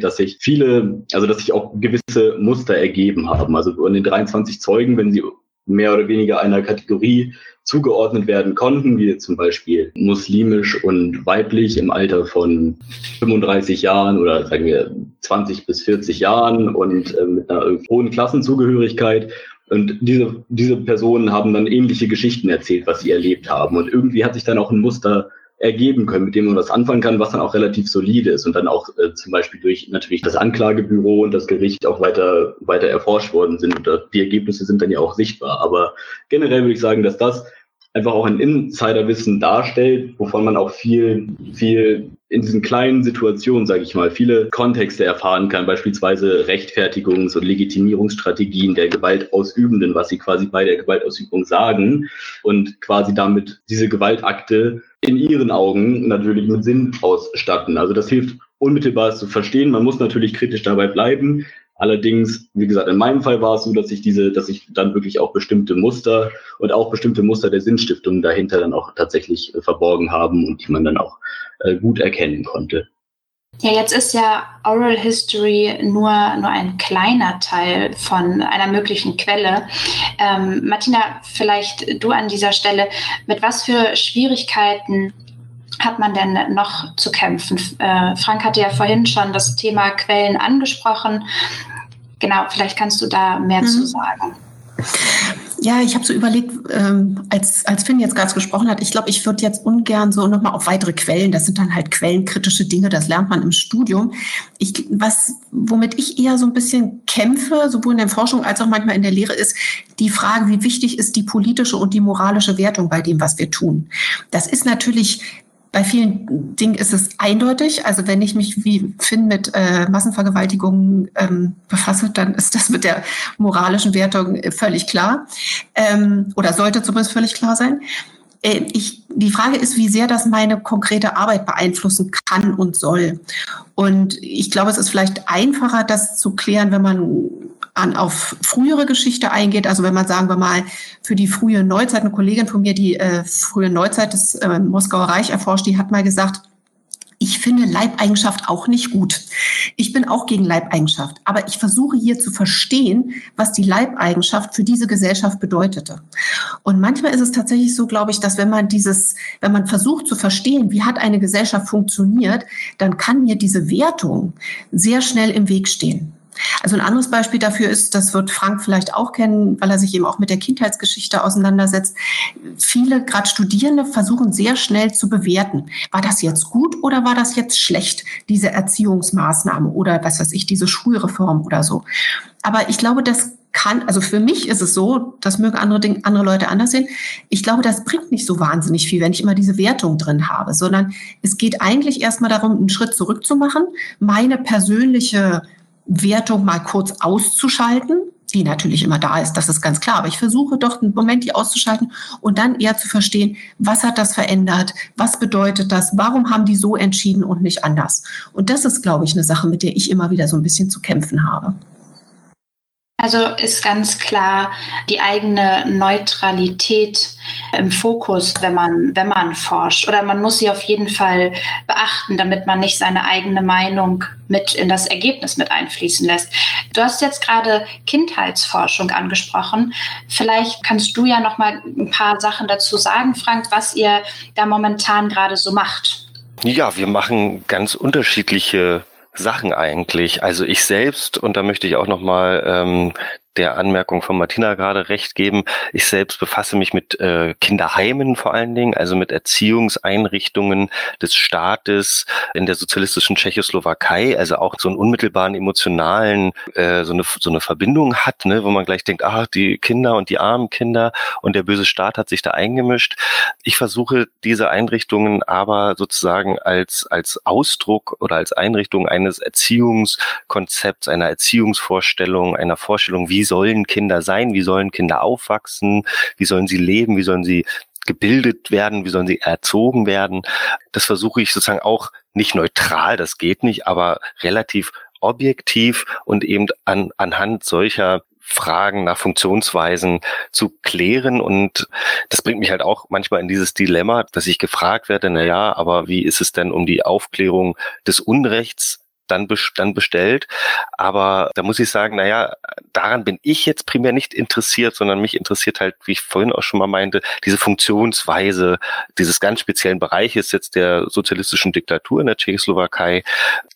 dass sich viele, also dass sich auch gewisse Muster ergeben haben. Also von den 23 Zeugen, wenn sie mehr oder weniger einer Kategorie zugeordnet werden konnten, wie zum Beispiel muslimisch und weiblich im Alter von 35 Jahren oder sagen wir 20 bis 40 Jahren und äh, mit einer hohen Klassenzugehörigkeit. Und diese, diese Personen haben dann ähnliche Geschichten erzählt, was sie erlebt haben. Und irgendwie hat sich dann auch ein Muster ergeben können, mit dem man was anfangen kann, was dann auch relativ solide ist und dann auch äh, zum Beispiel durch natürlich das Anklagebüro und das Gericht auch weiter, weiter erforscht worden sind. Und die Ergebnisse sind dann ja auch sichtbar. Aber generell würde ich sagen, dass das einfach auch ein Insiderwissen darstellt, wovon man auch viel, viel in diesen kleinen Situationen, sage ich mal, viele Kontexte erfahren kann, beispielsweise Rechtfertigungs- und Legitimierungsstrategien der Gewaltausübenden, was sie quasi bei der Gewaltausübung sagen und quasi damit diese Gewaltakte in ihren Augen natürlich mit Sinn ausstatten. Also das hilft unmittelbar zu verstehen. Man muss natürlich kritisch dabei bleiben, Allerdings, wie gesagt, in meinem Fall war es so, dass ich diese, dass ich dann wirklich auch bestimmte Muster und auch bestimmte Muster der Sinnstiftung dahinter dann auch tatsächlich äh, verborgen haben und die man dann auch äh, gut erkennen konnte. Ja, jetzt ist ja Oral History nur, nur ein kleiner Teil von einer möglichen Quelle. Ähm, Martina, vielleicht du an dieser Stelle, mit was für Schwierigkeiten hat man denn noch zu kämpfen? Äh, Frank hatte ja vorhin schon das Thema Quellen angesprochen. Genau, vielleicht kannst du da mehr mhm. zu sagen. Ja, ich habe so überlegt, ähm, als, als Finn jetzt gerade gesprochen hat, ich glaube, ich würde jetzt ungern so nochmal auf weitere Quellen, das sind dann halt quellenkritische Dinge, das lernt man im Studium. Ich, was, womit ich eher so ein bisschen kämpfe, sowohl in der Forschung als auch manchmal in der Lehre, ist die Frage, wie wichtig ist die politische und die moralische Wertung bei dem, was wir tun. Das ist natürlich bei vielen Dingen ist es eindeutig. Also wenn ich mich wie Finn mit äh, Massenvergewaltigungen ähm, befasse, dann ist das mit der moralischen Wertung völlig klar ähm, oder sollte zumindest völlig klar sein. Äh, ich, die Frage ist, wie sehr das meine konkrete Arbeit beeinflussen kann und soll. Und ich glaube, es ist vielleicht einfacher, das zu klären, wenn man an, auf frühere Geschichte eingeht. Also wenn man, sagen wir mal, für die frühe Neuzeit, eine Kollegin von mir, die äh, frühe Neuzeit des äh, Moskauer Reich erforscht, die hat mal gesagt, ich finde Leibeigenschaft auch nicht gut. Ich bin auch gegen Leibeigenschaft. Aber ich versuche hier zu verstehen, was die Leibeigenschaft für diese Gesellschaft bedeutete. Und manchmal ist es tatsächlich so, glaube ich, dass wenn man dieses, wenn man versucht zu verstehen, wie hat eine Gesellschaft funktioniert, dann kann mir diese Wertung sehr schnell im Weg stehen. Also ein anderes Beispiel dafür ist, das wird Frank vielleicht auch kennen, weil er sich eben auch mit der Kindheitsgeschichte auseinandersetzt. Viele, gerade Studierende, versuchen sehr schnell zu bewerten. War das jetzt gut oder war das jetzt schlecht, diese Erziehungsmaßnahme oder was weiß ich, diese Schulreform oder so. Aber ich glaube, das kann, also für mich ist es so, das mögen andere, Dinge, andere Leute anders sehen. Ich glaube, das bringt nicht so wahnsinnig viel, wenn ich immer diese Wertung drin habe, sondern es geht eigentlich erstmal darum, einen Schritt zurück zu machen, meine persönliche Wertung mal kurz auszuschalten, die natürlich immer da ist, das ist ganz klar. Aber ich versuche doch einen Moment, die auszuschalten und dann eher zu verstehen, was hat das verändert? Was bedeutet das? Warum haben die so entschieden und nicht anders? Und das ist, glaube ich, eine Sache, mit der ich immer wieder so ein bisschen zu kämpfen habe. Also ist ganz klar die eigene Neutralität im Fokus, wenn man, wenn man forscht. Oder man muss sie auf jeden Fall beachten, damit man nicht seine eigene Meinung mit in das Ergebnis mit einfließen lässt. Du hast jetzt gerade Kindheitsforschung angesprochen. Vielleicht kannst du ja noch mal ein paar Sachen dazu sagen, Frank, was ihr da momentan gerade so macht. Ja, wir machen ganz unterschiedliche Sachen eigentlich. Also ich selbst, und da möchte ich auch nochmal ähm, der Anmerkung von Martina gerade recht geben. Ich selbst befasse mich mit äh, Kinderheimen vor allen Dingen, also mit Erziehungseinrichtungen des Staates in der sozialistischen Tschechoslowakei, also auch so einen unmittelbaren emotionalen, äh, so, eine, so eine Verbindung hat, ne, wo man gleich denkt, ah, die Kinder und die armen Kinder und der böse Staat hat sich da eingemischt. Ich versuche diese Einrichtungen aber sozusagen als, als Ausdruck oder als Einrichtung eines Erziehungskonzepts, einer Erziehungsvorstellung, einer Vorstellung, wie sollen Kinder sein, wie sollen Kinder aufwachsen, wie sollen sie leben, wie sollen sie gebildet werden, wie sollen sie erzogen werden. Das versuche ich sozusagen auch nicht neutral, das geht nicht, aber relativ objektiv und eben an, anhand solcher Fragen nach Funktionsweisen zu klären. Und das bringt mich halt auch manchmal in dieses Dilemma, dass ich gefragt werde, na ja, aber wie ist es denn um die Aufklärung des Unrechts dann, dann bestellt. Aber da muss ich sagen, naja, daran bin ich jetzt primär nicht interessiert, sondern mich interessiert halt, wie ich vorhin auch schon mal meinte, diese Funktionsweise dieses ganz speziellen Bereiches jetzt der sozialistischen Diktatur in der Tschechoslowakei.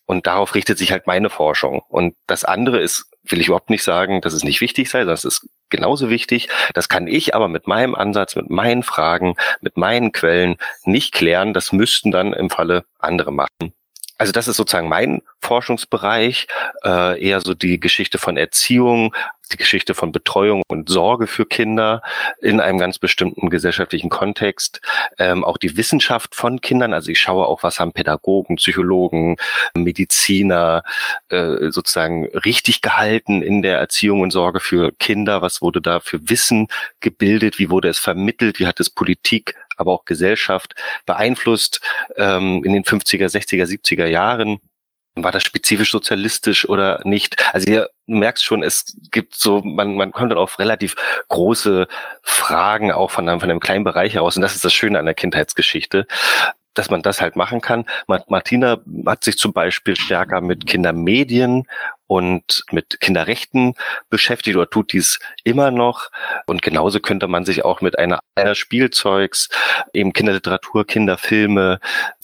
Und darauf richtet sich halt meine Forschung. Und das andere ist, will ich überhaupt nicht sagen, dass es nicht wichtig sei, sondern es ist genauso wichtig. Das kann ich aber mit meinem Ansatz, mit meinen Fragen, mit meinen Quellen nicht klären. Das müssten dann im Falle andere machen. Also das ist sozusagen mein Forschungsbereich, äh, eher so die Geschichte von Erziehung die Geschichte von Betreuung und Sorge für Kinder in einem ganz bestimmten gesellschaftlichen Kontext, ähm, auch die Wissenschaft von Kindern. Also ich schaue auch, was haben Pädagogen, Psychologen, Mediziner äh, sozusagen richtig gehalten in der Erziehung und Sorge für Kinder. Was wurde da für Wissen gebildet? Wie wurde es vermittelt? Wie hat es Politik, aber auch Gesellschaft beeinflusst ähm, in den 50er, 60er, 70er Jahren? war das spezifisch sozialistisch oder nicht? Also ihr merkt schon, es gibt so, man, man kommt dann auf relativ große Fragen auch von einem, von einem kleinen Bereich heraus. Und das ist das Schöne an der Kindheitsgeschichte dass man das halt machen kann. Martina hat sich zum Beispiel stärker mit Kindermedien und mit Kinderrechten beschäftigt oder tut dies immer noch. Und genauso könnte man sich auch mit einer, einer Spielzeugs, eben Kinderliteratur, Kinderfilme,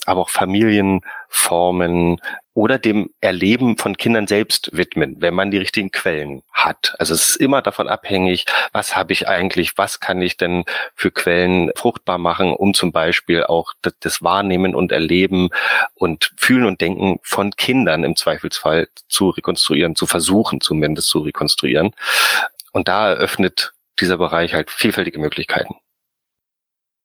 aber auch Familienformen oder dem Erleben von Kindern selbst widmen, wenn man die richtigen Quellen hat. Also es ist immer davon abhängig, was habe ich eigentlich, was kann ich denn für Quellen fruchtbar machen, um zum Beispiel auch das Wahrnehmen und Erleben und Fühlen und Denken von Kindern im Zweifelsfall zu rekonstruieren, zu versuchen zumindest zu rekonstruieren. Und da eröffnet dieser Bereich halt vielfältige Möglichkeiten.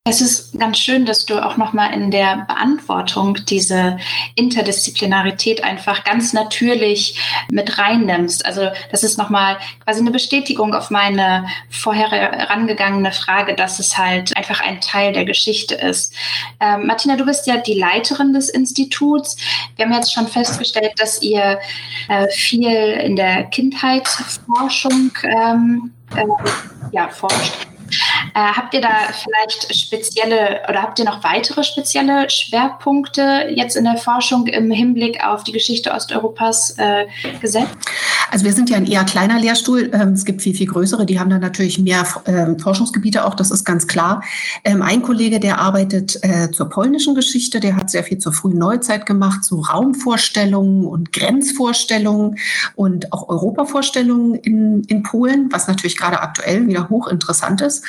Es ist ganz schön, dass du auch nochmal in der Beantwortung diese Interdisziplinarität einfach ganz natürlich mit reinnimmst. Also das ist nochmal quasi eine Bestätigung auf meine vorher herangegangene Frage, dass es halt einfach ein Teil der Geschichte ist. Ähm, Martina, du bist ja die Leiterin des Instituts. Wir haben jetzt schon festgestellt, dass ihr äh, viel in der Kindheitsforschung ähm, äh, ja, forscht. Äh, habt ihr da vielleicht spezielle oder habt ihr noch weitere spezielle Schwerpunkte jetzt in der Forschung im Hinblick auf die Geschichte Osteuropas äh, gesetzt? Also wir sind ja ein eher kleiner Lehrstuhl. Ähm, es gibt viel, viel größere, die haben dann natürlich mehr ähm, Forschungsgebiete auch, das ist ganz klar. Ähm, ein Kollege, der arbeitet äh, zur polnischen Geschichte, der hat sehr viel zur frühen Neuzeit gemacht, zu Raumvorstellungen und Grenzvorstellungen und auch Europavorstellungen in, in Polen, was natürlich gerade aktuell wieder hochinteressant ist.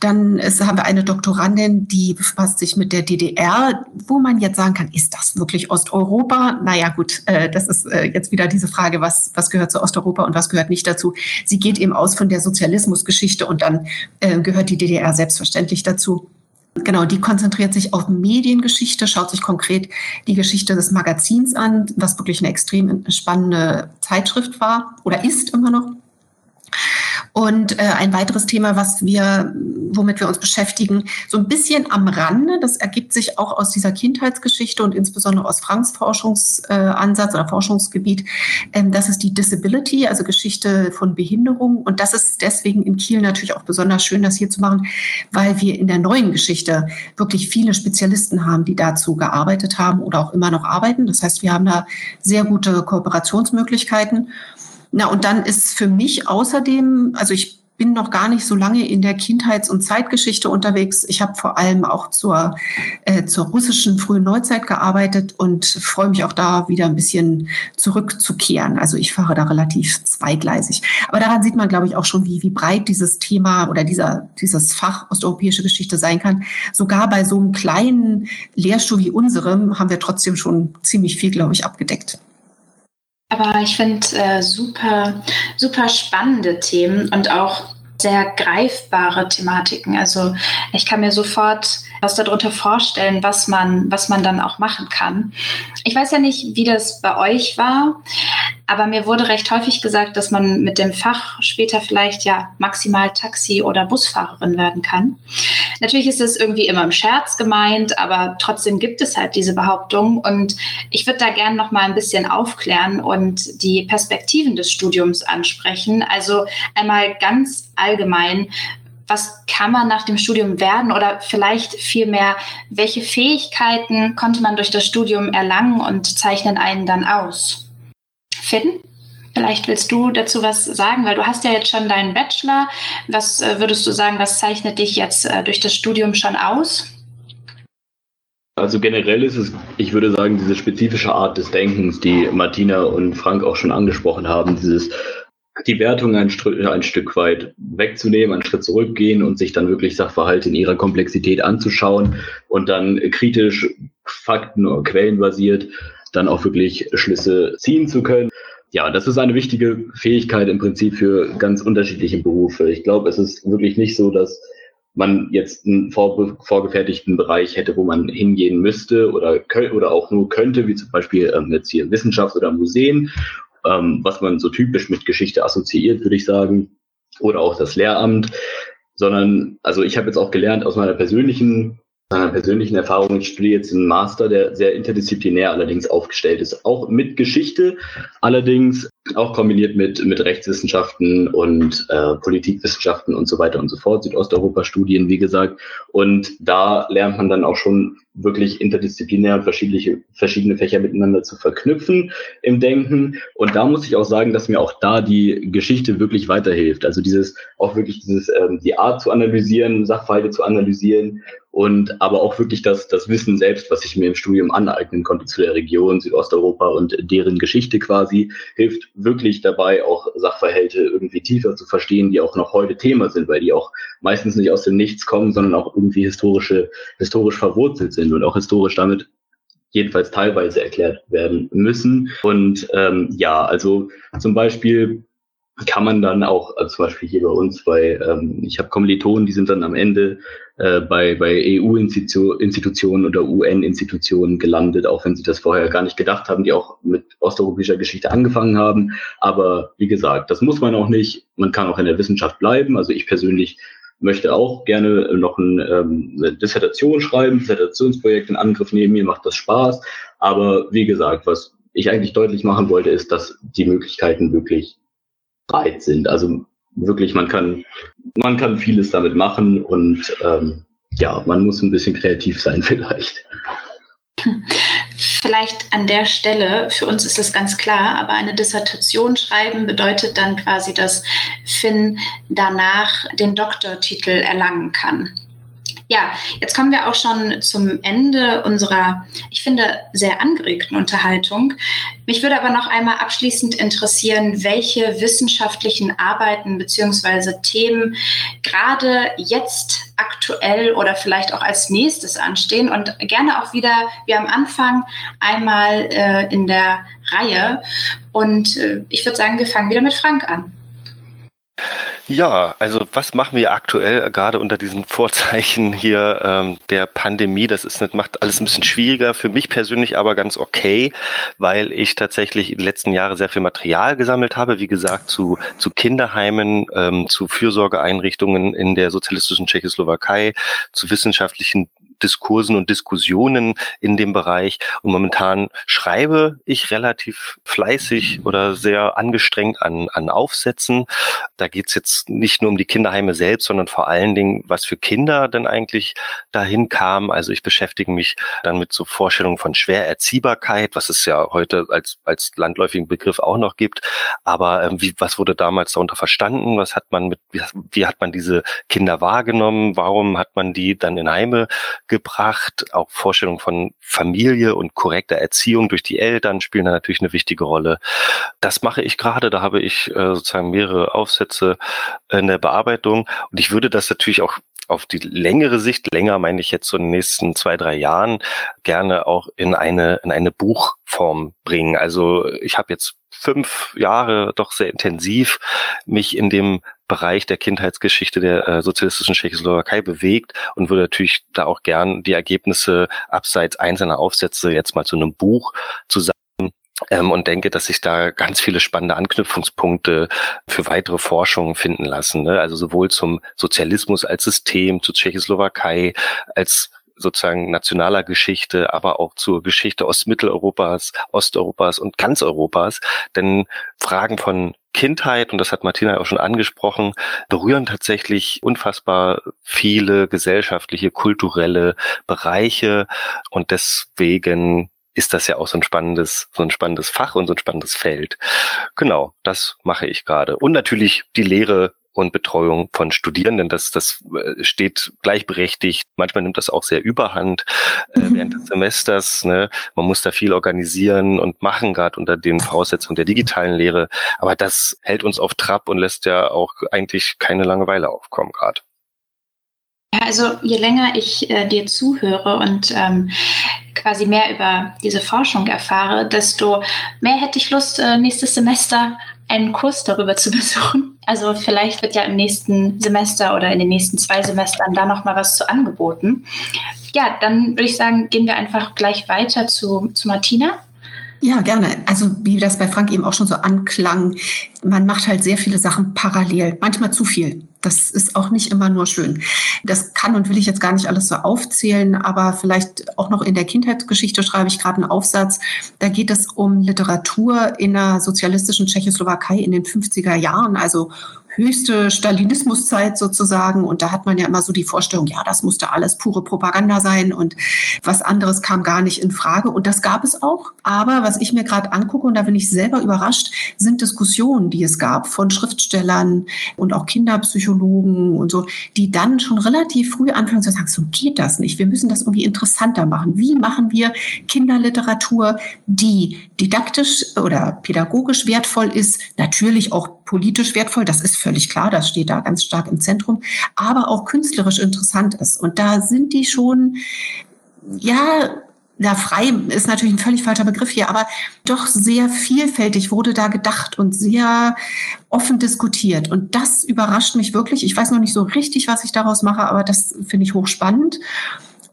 Dann ist, haben wir eine Doktorandin, die befasst sich mit der DDR, wo man jetzt sagen kann, ist das wirklich Osteuropa? Naja gut, äh, das ist äh, jetzt wieder diese Frage, was, was gehört zur Osteuropa und was gehört nicht dazu. Sie geht eben aus von der Sozialismusgeschichte und dann äh, gehört die DDR selbstverständlich dazu. Genau, die konzentriert sich auf Mediengeschichte, schaut sich konkret die Geschichte des Magazins an, was wirklich eine extrem spannende Zeitschrift war oder ist immer noch. Und äh, ein weiteres Thema, was wir, womit wir uns beschäftigen, so ein bisschen am Rande, das ergibt sich auch aus dieser Kindheitsgeschichte und insbesondere aus Franks Forschungsansatz äh, oder Forschungsgebiet, ähm, das ist die Disability, also Geschichte von Behinderung. Und das ist deswegen in Kiel natürlich auch besonders schön, das hier zu machen, weil wir in der neuen Geschichte wirklich viele Spezialisten haben, die dazu gearbeitet haben oder auch immer noch arbeiten. Das heißt, wir haben da sehr gute Kooperationsmöglichkeiten. Na, und dann ist für mich außerdem, also ich bin noch gar nicht so lange in der Kindheits- und Zeitgeschichte unterwegs. Ich habe vor allem auch zur, äh, zur russischen frühen Neuzeit gearbeitet und freue mich auch da wieder ein bisschen zurückzukehren. Also ich fahre da relativ zweigleisig. Aber daran sieht man, glaube ich, auch schon, wie, wie breit dieses Thema oder dieser, dieses Fach osteuropäische Geschichte sein kann. Sogar bei so einem kleinen Lehrstuhl wie unserem haben wir trotzdem schon ziemlich viel, glaube ich, abgedeckt. Aber ich finde äh, super, super spannende Themen und auch sehr greifbare Thematiken. Also ich kann mir sofort was darunter vorstellen, was man, was man dann auch machen kann. Ich weiß ja nicht, wie das bei euch war, aber mir wurde recht häufig gesagt, dass man mit dem Fach später vielleicht ja maximal Taxi- oder Busfahrerin werden kann. Natürlich ist es irgendwie immer im Scherz gemeint, aber trotzdem gibt es halt diese Behauptung und ich würde da gerne noch mal ein bisschen aufklären und die Perspektiven des Studiums ansprechen. Also einmal ganz allgemein, was kann man nach dem Studium werden oder vielleicht vielmehr, welche Fähigkeiten konnte man durch das Studium erlangen und zeichnen einen dann aus? Finn? Vielleicht willst du dazu was sagen, weil du hast ja jetzt schon deinen Bachelor. Was äh, würdest du sagen, was zeichnet dich jetzt äh, durch das Studium schon aus? Also generell ist es, ich würde sagen, diese spezifische Art des Denkens, die Martina und Frank auch schon angesprochen haben, dieses die Wertung ein, ein, Stück weit wegzunehmen, einen Schritt zurückgehen und sich dann wirklich Sachverhalte in ihrer Komplexität anzuschauen und dann kritisch, fakten- und quellenbasiert dann auch wirklich Schlüsse ziehen zu können. Ja, das ist eine wichtige Fähigkeit im Prinzip für ganz unterschiedliche Berufe. Ich glaube, es ist wirklich nicht so, dass man jetzt einen vorgefertigten Bereich hätte, wo man hingehen müsste oder, oder auch nur könnte, wie zum Beispiel ähm, jetzt hier Wissenschaft oder Museen, ähm, was man so typisch mit Geschichte assoziiert, würde ich sagen, oder auch das Lehramt, sondern also ich habe jetzt auch gelernt aus meiner persönlichen meiner persönlichen Erfahrung, ich studiere jetzt einen Master, der sehr interdisziplinär allerdings aufgestellt ist. Auch mit Geschichte, allerdings auch kombiniert mit, mit Rechtswissenschaften und äh, Politikwissenschaften und so weiter und so fort, Südosteuropa-Studien, wie gesagt. Und da lernt man dann auch schon wirklich interdisziplinär und verschiedene, verschiedene Fächer miteinander zu verknüpfen im Denken. Und da muss ich auch sagen, dass mir auch da die Geschichte wirklich weiterhilft. Also dieses, auch wirklich dieses, ähm, die Art zu analysieren, Sachverhalte zu analysieren und aber auch wirklich das, das Wissen selbst, was ich mir im Studium aneignen konnte zu der Region Südosteuropa und deren Geschichte quasi, hilft wirklich dabei, auch Sachverhalte irgendwie tiefer zu verstehen, die auch noch heute Thema sind, weil die auch meistens nicht aus dem Nichts kommen, sondern auch irgendwie historische, historisch verwurzelt sind und auch historisch damit jedenfalls teilweise erklärt werden müssen. Und ähm, ja, also zum Beispiel kann man dann auch, also zum Beispiel hier bei uns, bei, ähm, ich habe Kommilitonen, die sind dann am Ende äh, bei, bei EU-Institutionen oder UN-Institutionen gelandet, auch wenn sie das vorher gar nicht gedacht haben, die auch mit osteuropäischer Geschichte angefangen haben. Aber wie gesagt, das muss man auch nicht. Man kann auch in der Wissenschaft bleiben. Also ich persönlich möchte auch gerne noch ein, ähm, eine Dissertation schreiben, Dissertationsprojekt in Angriff nehmen. Mir macht das Spaß. Aber wie gesagt, was ich eigentlich deutlich machen wollte, ist, dass die Möglichkeiten wirklich breit sind. Also wirklich, man kann, man kann vieles damit machen und ähm, ja, man muss ein bisschen kreativ sein [laughs] vielleicht. Vielleicht an der Stelle, für uns ist das ganz klar, aber eine Dissertation schreiben bedeutet dann quasi, dass Finn danach den Doktortitel erlangen kann. Ja, jetzt kommen wir auch schon zum Ende unserer, ich finde, sehr angeregten Unterhaltung. Mich würde aber noch einmal abschließend interessieren, welche wissenschaftlichen Arbeiten beziehungsweise Themen gerade jetzt aktuell oder vielleicht auch als nächstes anstehen und gerne auch wieder wie am Anfang einmal äh, in der Reihe. Und äh, ich würde sagen, wir fangen wieder mit Frank an. Ja, also was machen wir aktuell gerade unter diesen Vorzeichen hier ähm, der Pandemie? Das ist nicht, macht alles ein bisschen schwieriger für mich persönlich, aber ganz okay, weil ich tatsächlich in den letzten Jahren sehr viel Material gesammelt habe, wie gesagt, zu, zu Kinderheimen, ähm, zu Fürsorgeeinrichtungen in der sozialistischen Tschechoslowakei, zu wissenschaftlichen Diskursen und Diskussionen in dem Bereich. Und momentan schreibe ich relativ fleißig oder sehr angestrengt an, an Aufsätzen. Da geht's jetzt nicht nur um die Kinderheime selbst, sondern vor allen Dingen, was für Kinder denn eigentlich dahin kam. Also ich beschäftige mich dann mit so Vorstellungen von Schwererziehbarkeit, was es ja heute als, als landläufigen Begriff auch noch gibt. Aber ähm, wie, was wurde damals darunter verstanden? Was hat man mit, wie, wie hat man diese Kinder wahrgenommen? Warum hat man die dann in Heime gebracht. Auch Vorstellungen von Familie und korrekter Erziehung durch die Eltern spielen da natürlich eine wichtige Rolle. Das mache ich gerade. Da habe ich äh, sozusagen mehrere Aufsätze in der Bearbeitung. Und ich würde das natürlich auch auf die längere Sicht, länger meine ich jetzt so in den nächsten zwei, drei Jahren, gerne auch in eine, in eine Buchform bringen. Also ich habe jetzt fünf Jahre doch sehr intensiv mich in dem Bereich der Kindheitsgeschichte der äh, sozialistischen Tschechoslowakei bewegt und würde natürlich da auch gern die Ergebnisse abseits einzelner Aufsätze jetzt mal zu einem Buch zusammen ähm, und denke, dass sich da ganz viele spannende Anknüpfungspunkte für weitere Forschungen finden lassen. Ne? Also sowohl zum Sozialismus als System, zur Tschechoslowakei, als sozusagen nationaler Geschichte, aber auch zur Geschichte Ostmitteleuropas, Osteuropas und ganz Europas. Denn Fragen von Kindheit, und das hat Martina auch schon angesprochen, berühren tatsächlich unfassbar viele gesellschaftliche, kulturelle Bereiche. Und deswegen ist das ja auch so ein spannendes, so ein spannendes Fach und so ein spannendes Feld. Genau, das mache ich gerade. Und natürlich die Lehre und Betreuung von Studierenden. Das, das äh, steht gleichberechtigt. Manchmal nimmt das auch sehr überhand äh, mhm. während des Semesters. Ne? Man muss da viel organisieren und machen, gerade unter den Voraussetzungen der digitalen Lehre. Aber das hält uns auf Trab und lässt ja auch eigentlich keine Langeweile aufkommen gerade. Ja, also je länger ich äh, dir zuhöre und ähm, quasi mehr über diese Forschung erfahre, desto mehr hätte ich Lust, äh, nächstes Semester einen Kurs darüber zu [laughs] besuchen. Also vielleicht wird ja im nächsten Semester oder in den nächsten zwei Semestern da noch mal was zu angeboten. Ja, dann würde ich sagen, gehen wir einfach gleich weiter zu, zu Martina. Ja, gerne. Also wie das bei Frank eben auch schon so anklang, man macht halt sehr viele Sachen parallel, manchmal zu viel. Das ist auch nicht immer nur schön. Das kann und will ich jetzt gar nicht alles so aufzählen, aber vielleicht auch noch in der Kindheitsgeschichte schreibe ich gerade einen Aufsatz. Da geht es um Literatur in der sozialistischen Tschechoslowakei in den 50er Jahren, also höchste Stalinismuszeit sozusagen. Und da hat man ja immer so die Vorstellung, ja, das musste alles pure Propaganda sein und was anderes kam gar nicht in Frage. Und das gab es auch. Aber was ich mir gerade angucke, und da bin ich selber überrascht, sind Diskussionen, die es gab von Schriftstellern und auch Kinderpsychologen und so, die dann schon relativ früh anfangen zu sagen, so geht das nicht. Wir müssen das irgendwie interessanter machen. Wie machen wir Kinderliteratur, die didaktisch oder pädagogisch wertvoll ist, natürlich auch politisch wertvoll, das ist völlig klar, das steht da ganz stark im Zentrum, aber auch künstlerisch interessant ist. Und da sind die schon, ja, ja, frei ist natürlich ein völlig falscher Begriff hier, aber doch sehr vielfältig wurde da gedacht und sehr offen diskutiert. Und das überrascht mich wirklich. Ich weiß noch nicht so richtig, was ich daraus mache, aber das finde ich hochspannend.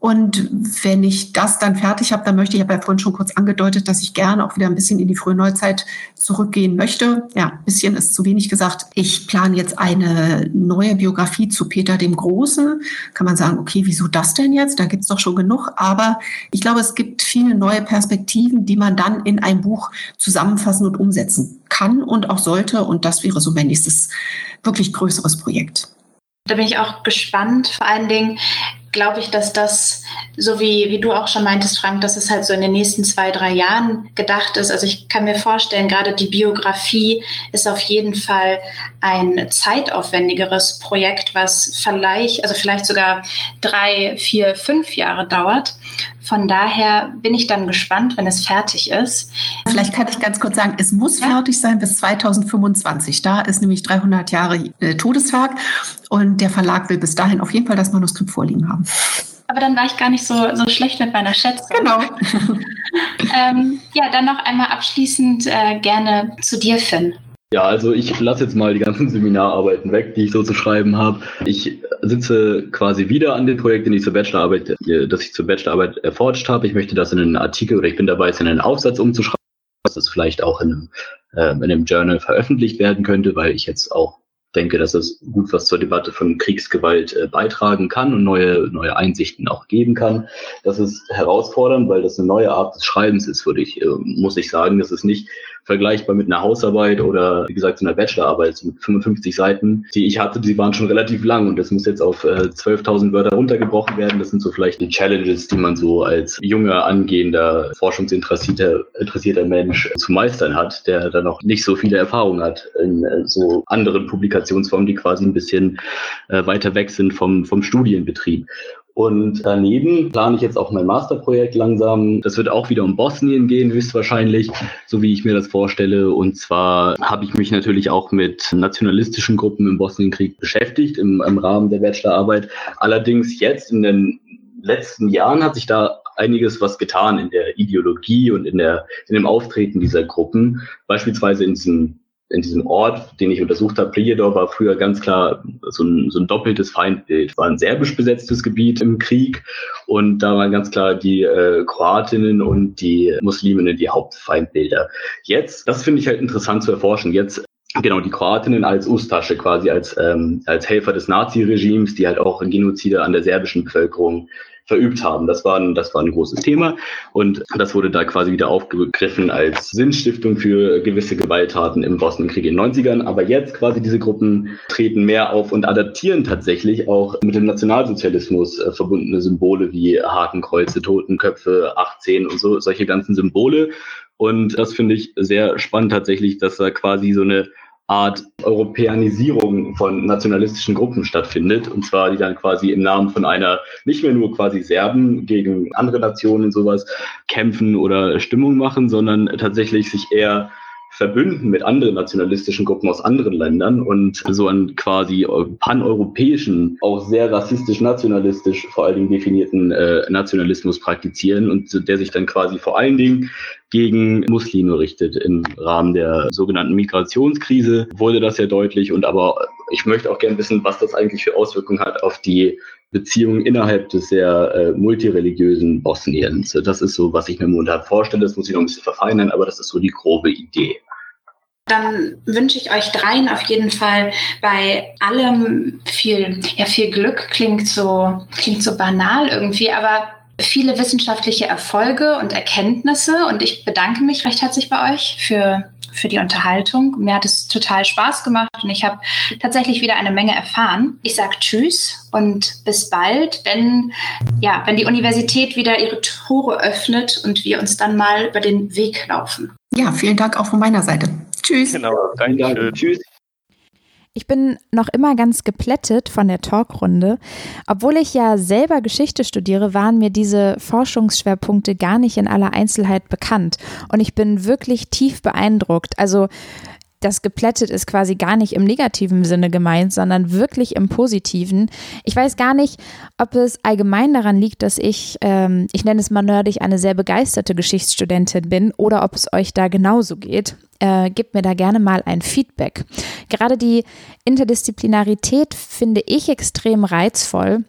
Und wenn ich das dann fertig habe, dann möchte ich, ich habe ja vorhin schon kurz angedeutet, dass ich gerne auch wieder ein bisschen in die frühe Neuzeit zurückgehen möchte. Ja, ein bisschen ist zu wenig gesagt. Ich plane jetzt eine neue Biografie zu Peter dem Großen. Kann man sagen, okay, wieso das denn jetzt? Da gibt's doch schon genug. Aber ich glaube, es gibt viele neue Perspektiven, die man dann in ein Buch zusammenfassen und umsetzen kann und auch sollte. Und das wäre so mein nächstes wirklich größeres Projekt. Da bin ich auch gespannt. Vor allen Dingen, glaube ich, dass das, so wie, wie du auch schon meintest, Frank, dass es halt so in den nächsten zwei, drei Jahren gedacht ist. Also ich kann mir vorstellen, gerade die Biografie ist auf jeden Fall ein zeitaufwendigeres Projekt, was vielleicht, also vielleicht sogar drei, vier, fünf Jahre dauert. Von daher bin ich dann gespannt, wenn es fertig ist. Vielleicht kann ich ganz kurz sagen, es muss ja. fertig sein bis 2025. Da ist nämlich 300 Jahre äh, Todestag und der Verlag will bis dahin auf jeden Fall das Manuskript vorliegen haben. Aber dann war ich gar nicht so, so schlecht mit meiner Schätzung. Genau. [laughs] ähm, ja, dann noch einmal abschließend äh, gerne zu dir, Finn. Ja, also ich lasse jetzt mal die ganzen Seminararbeiten weg, die ich so zu schreiben habe. Ich sitze quasi wieder an dem Projekt, den ich zur Bachelorarbeit, äh, das ich zur Bachelorarbeit erforscht habe. Ich möchte das in einen Artikel oder ich bin dabei, es in einen Aufsatz umzuschreiben, dass das vielleicht auch in einem, äh, in einem Journal veröffentlicht werden könnte, weil ich jetzt auch denke, dass es gut was zur Debatte von Kriegsgewalt äh, beitragen kann und neue, neue Einsichten auch geben kann. Das ist herausfordernd, weil das eine neue Art des Schreibens ist, würde ich, äh, muss ich sagen. Das ist nicht vergleichbar mit einer Hausarbeit oder wie gesagt einer Bachelorarbeit mit 55 Seiten, die ich hatte, die waren schon relativ lang und das muss jetzt auf äh, 12.000 Wörter runtergebrochen werden. Das sind so vielleicht die Challenges, die man so als junger, angehender, forschungsinteressierter interessierter Mensch zu meistern hat, der da noch nicht so viele Erfahrungen hat in äh, so anderen Publikationsformen, die quasi ein bisschen äh, weiter weg sind vom, vom Studienbetrieb. Und daneben plane ich jetzt auch mein Masterprojekt langsam. Das wird auch wieder um Bosnien gehen, höchstwahrscheinlich, so wie ich mir das vorstelle. Und zwar habe ich mich natürlich auch mit nationalistischen Gruppen im Bosnienkrieg beschäftigt im, im Rahmen der Bachelorarbeit. Allerdings jetzt in den letzten Jahren hat sich da einiges was getan in der Ideologie und in der in dem Auftreten dieser Gruppen, beispielsweise in diesem in diesem Ort, den ich untersucht habe, Prijedor, war früher ganz klar so ein, so ein doppeltes Feindbild. War ein serbisch besetztes Gebiet im Krieg und da waren ganz klar die äh, Kroatinnen und die Musliminnen die Hauptfeindbilder. Jetzt, das finde ich halt interessant zu erforschen. Jetzt genau die Kroatinnen als Ustasche quasi als ähm, als Helfer des Nazi-Regimes, die halt auch Genozide an der serbischen Bevölkerung verübt haben. Das war, ein, das war ein großes Thema und das wurde da quasi wieder aufgegriffen als Sinnstiftung für gewisse Gewalttaten im Bosnienkrieg in den 90ern. Aber jetzt quasi diese Gruppen treten mehr auf und adaptieren tatsächlich auch mit dem Nationalsozialismus äh, verbundene Symbole wie Hakenkreuze, Totenköpfe, 18 und so, solche ganzen Symbole. Und das finde ich sehr spannend tatsächlich, dass da quasi so eine Art Europäanisierung von nationalistischen Gruppen stattfindet. Und zwar die dann quasi im Namen von einer, nicht mehr nur quasi Serben gegen andere Nationen sowas kämpfen oder Stimmung machen, sondern tatsächlich sich eher verbünden mit anderen nationalistischen Gruppen aus anderen Ländern und so einen quasi paneuropäischen, auch sehr rassistisch-nationalistisch vor allen Dingen definierten äh, Nationalismus praktizieren und der sich dann quasi vor allen Dingen gegen Muslime richtet. Im Rahmen der sogenannten Migrationskrise wurde das ja deutlich und aber ich möchte auch gerne wissen, was das eigentlich für Auswirkungen hat auf die Beziehungen innerhalb des sehr äh, multireligiösen Bosniens. Das ist so, was ich mir momentan vorstelle. Das muss ich noch ein bisschen verfeinern, aber das ist so die grobe Idee. Dann wünsche ich euch dreien auf jeden Fall bei allem viel, ja, viel Glück klingt so, klingt so banal irgendwie, aber viele wissenschaftliche Erfolge und Erkenntnisse. Und ich bedanke mich recht herzlich bei euch für für die Unterhaltung. Mir hat es total Spaß gemacht und ich habe tatsächlich wieder eine Menge erfahren. Ich sage Tschüss und bis bald, wenn, ja, wenn die Universität wieder ihre Tore öffnet und wir uns dann mal über den Weg laufen. Ja, vielen Dank auch von meiner Seite. Tschüss. Genau, danke. Tschüss. Ich bin noch immer ganz geplättet von der Talkrunde. Obwohl ich ja selber Geschichte studiere, waren mir diese Forschungsschwerpunkte gar nicht in aller Einzelheit bekannt. Und ich bin wirklich tief beeindruckt. Also das geplättet ist quasi gar nicht im negativen Sinne gemeint, sondern wirklich im positiven. Ich weiß gar nicht, ob es allgemein daran liegt, dass ich, ähm, ich nenne es mal nerdig, eine sehr begeisterte Geschichtsstudentin bin oder ob es euch da genauso geht. Äh, gebt mir da gerne mal ein Feedback. Gerade die Interdisziplinarität finde ich extrem reizvoll.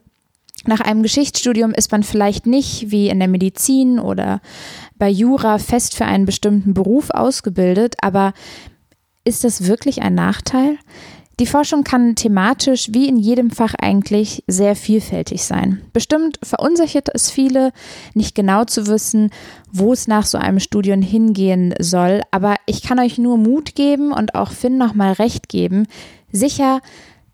Nach einem Geschichtsstudium ist man vielleicht nicht wie in der Medizin oder bei Jura fest für einen bestimmten Beruf ausgebildet, aber ist das wirklich ein Nachteil? Die Forschung kann thematisch wie in jedem Fach eigentlich sehr vielfältig sein. Bestimmt verunsichert es viele, nicht genau zu wissen, wo es nach so einem Studium hingehen soll, aber ich kann euch nur Mut geben und auch Finn nochmal recht geben. Sicher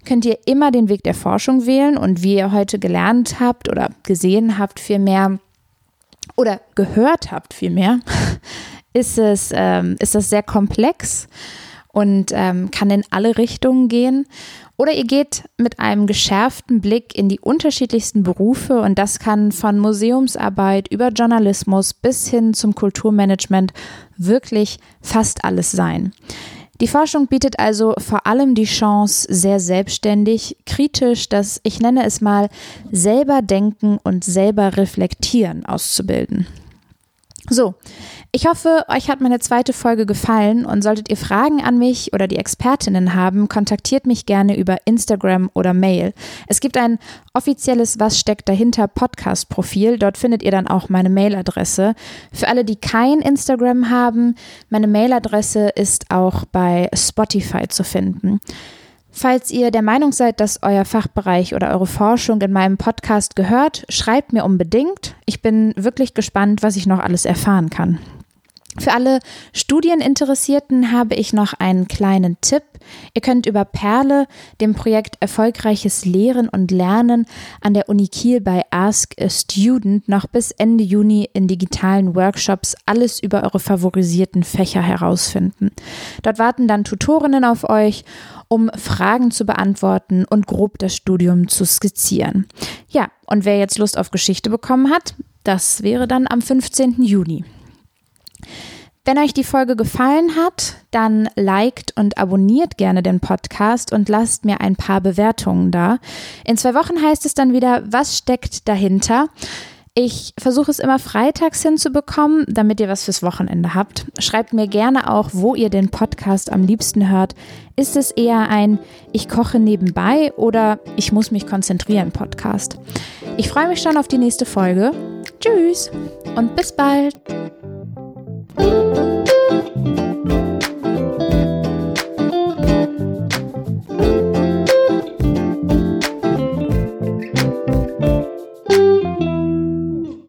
könnt ihr immer den Weg der Forschung wählen und wie ihr heute gelernt habt oder gesehen habt vielmehr oder gehört habt vielmehr, [laughs] ist es, ähm, ist das sehr komplex und ähm, kann in alle Richtungen gehen. Oder ihr geht mit einem geschärften Blick in die unterschiedlichsten Berufe und das kann von Museumsarbeit über Journalismus bis hin zum Kulturmanagement wirklich fast alles sein. Die Forschung bietet also vor allem die Chance, sehr selbstständig, kritisch, das, ich nenne es mal, selber denken und selber reflektieren auszubilden. So, ich hoffe, euch hat meine zweite Folge gefallen und solltet ihr Fragen an mich oder die Expertinnen haben, kontaktiert mich gerne über Instagram oder Mail. Es gibt ein offizielles Was steckt dahinter Podcast-Profil, dort findet ihr dann auch meine Mailadresse. Für alle, die kein Instagram haben, meine Mailadresse ist auch bei Spotify zu finden. Falls ihr der Meinung seid, dass euer Fachbereich oder eure Forschung in meinem Podcast gehört, schreibt mir unbedingt. Ich bin wirklich gespannt, was ich noch alles erfahren kann. Für alle Studieninteressierten habe ich noch einen kleinen Tipp. Ihr könnt über Perle, dem Projekt Erfolgreiches Lehren und Lernen an der Uni Kiel bei Ask a Student noch bis Ende Juni in digitalen Workshops alles über eure favorisierten Fächer herausfinden. Dort warten dann Tutorinnen auf euch, um Fragen zu beantworten und grob das Studium zu skizzieren. Ja, und wer jetzt Lust auf Geschichte bekommen hat, das wäre dann am 15. Juni. Wenn euch die Folge gefallen hat, dann liked und abonniert gerne den Podcast und lasst mir ein paar Bewertungen da. In zwei Wochen heißt es dann wieder, was steckt dahinter? Ich versuche es immer freitags hinzubekommen, damit ihr was fürs Wochenende habt. Schreibt mir gerne auch, wo ihr den Podcast am liebsten hört. Ist es eher ein Ich koche nebenbei oder Ich muss mich konzentrieren Podcast? Ich freue mich schon auf die nächste Folge. Tschüss und bis bald.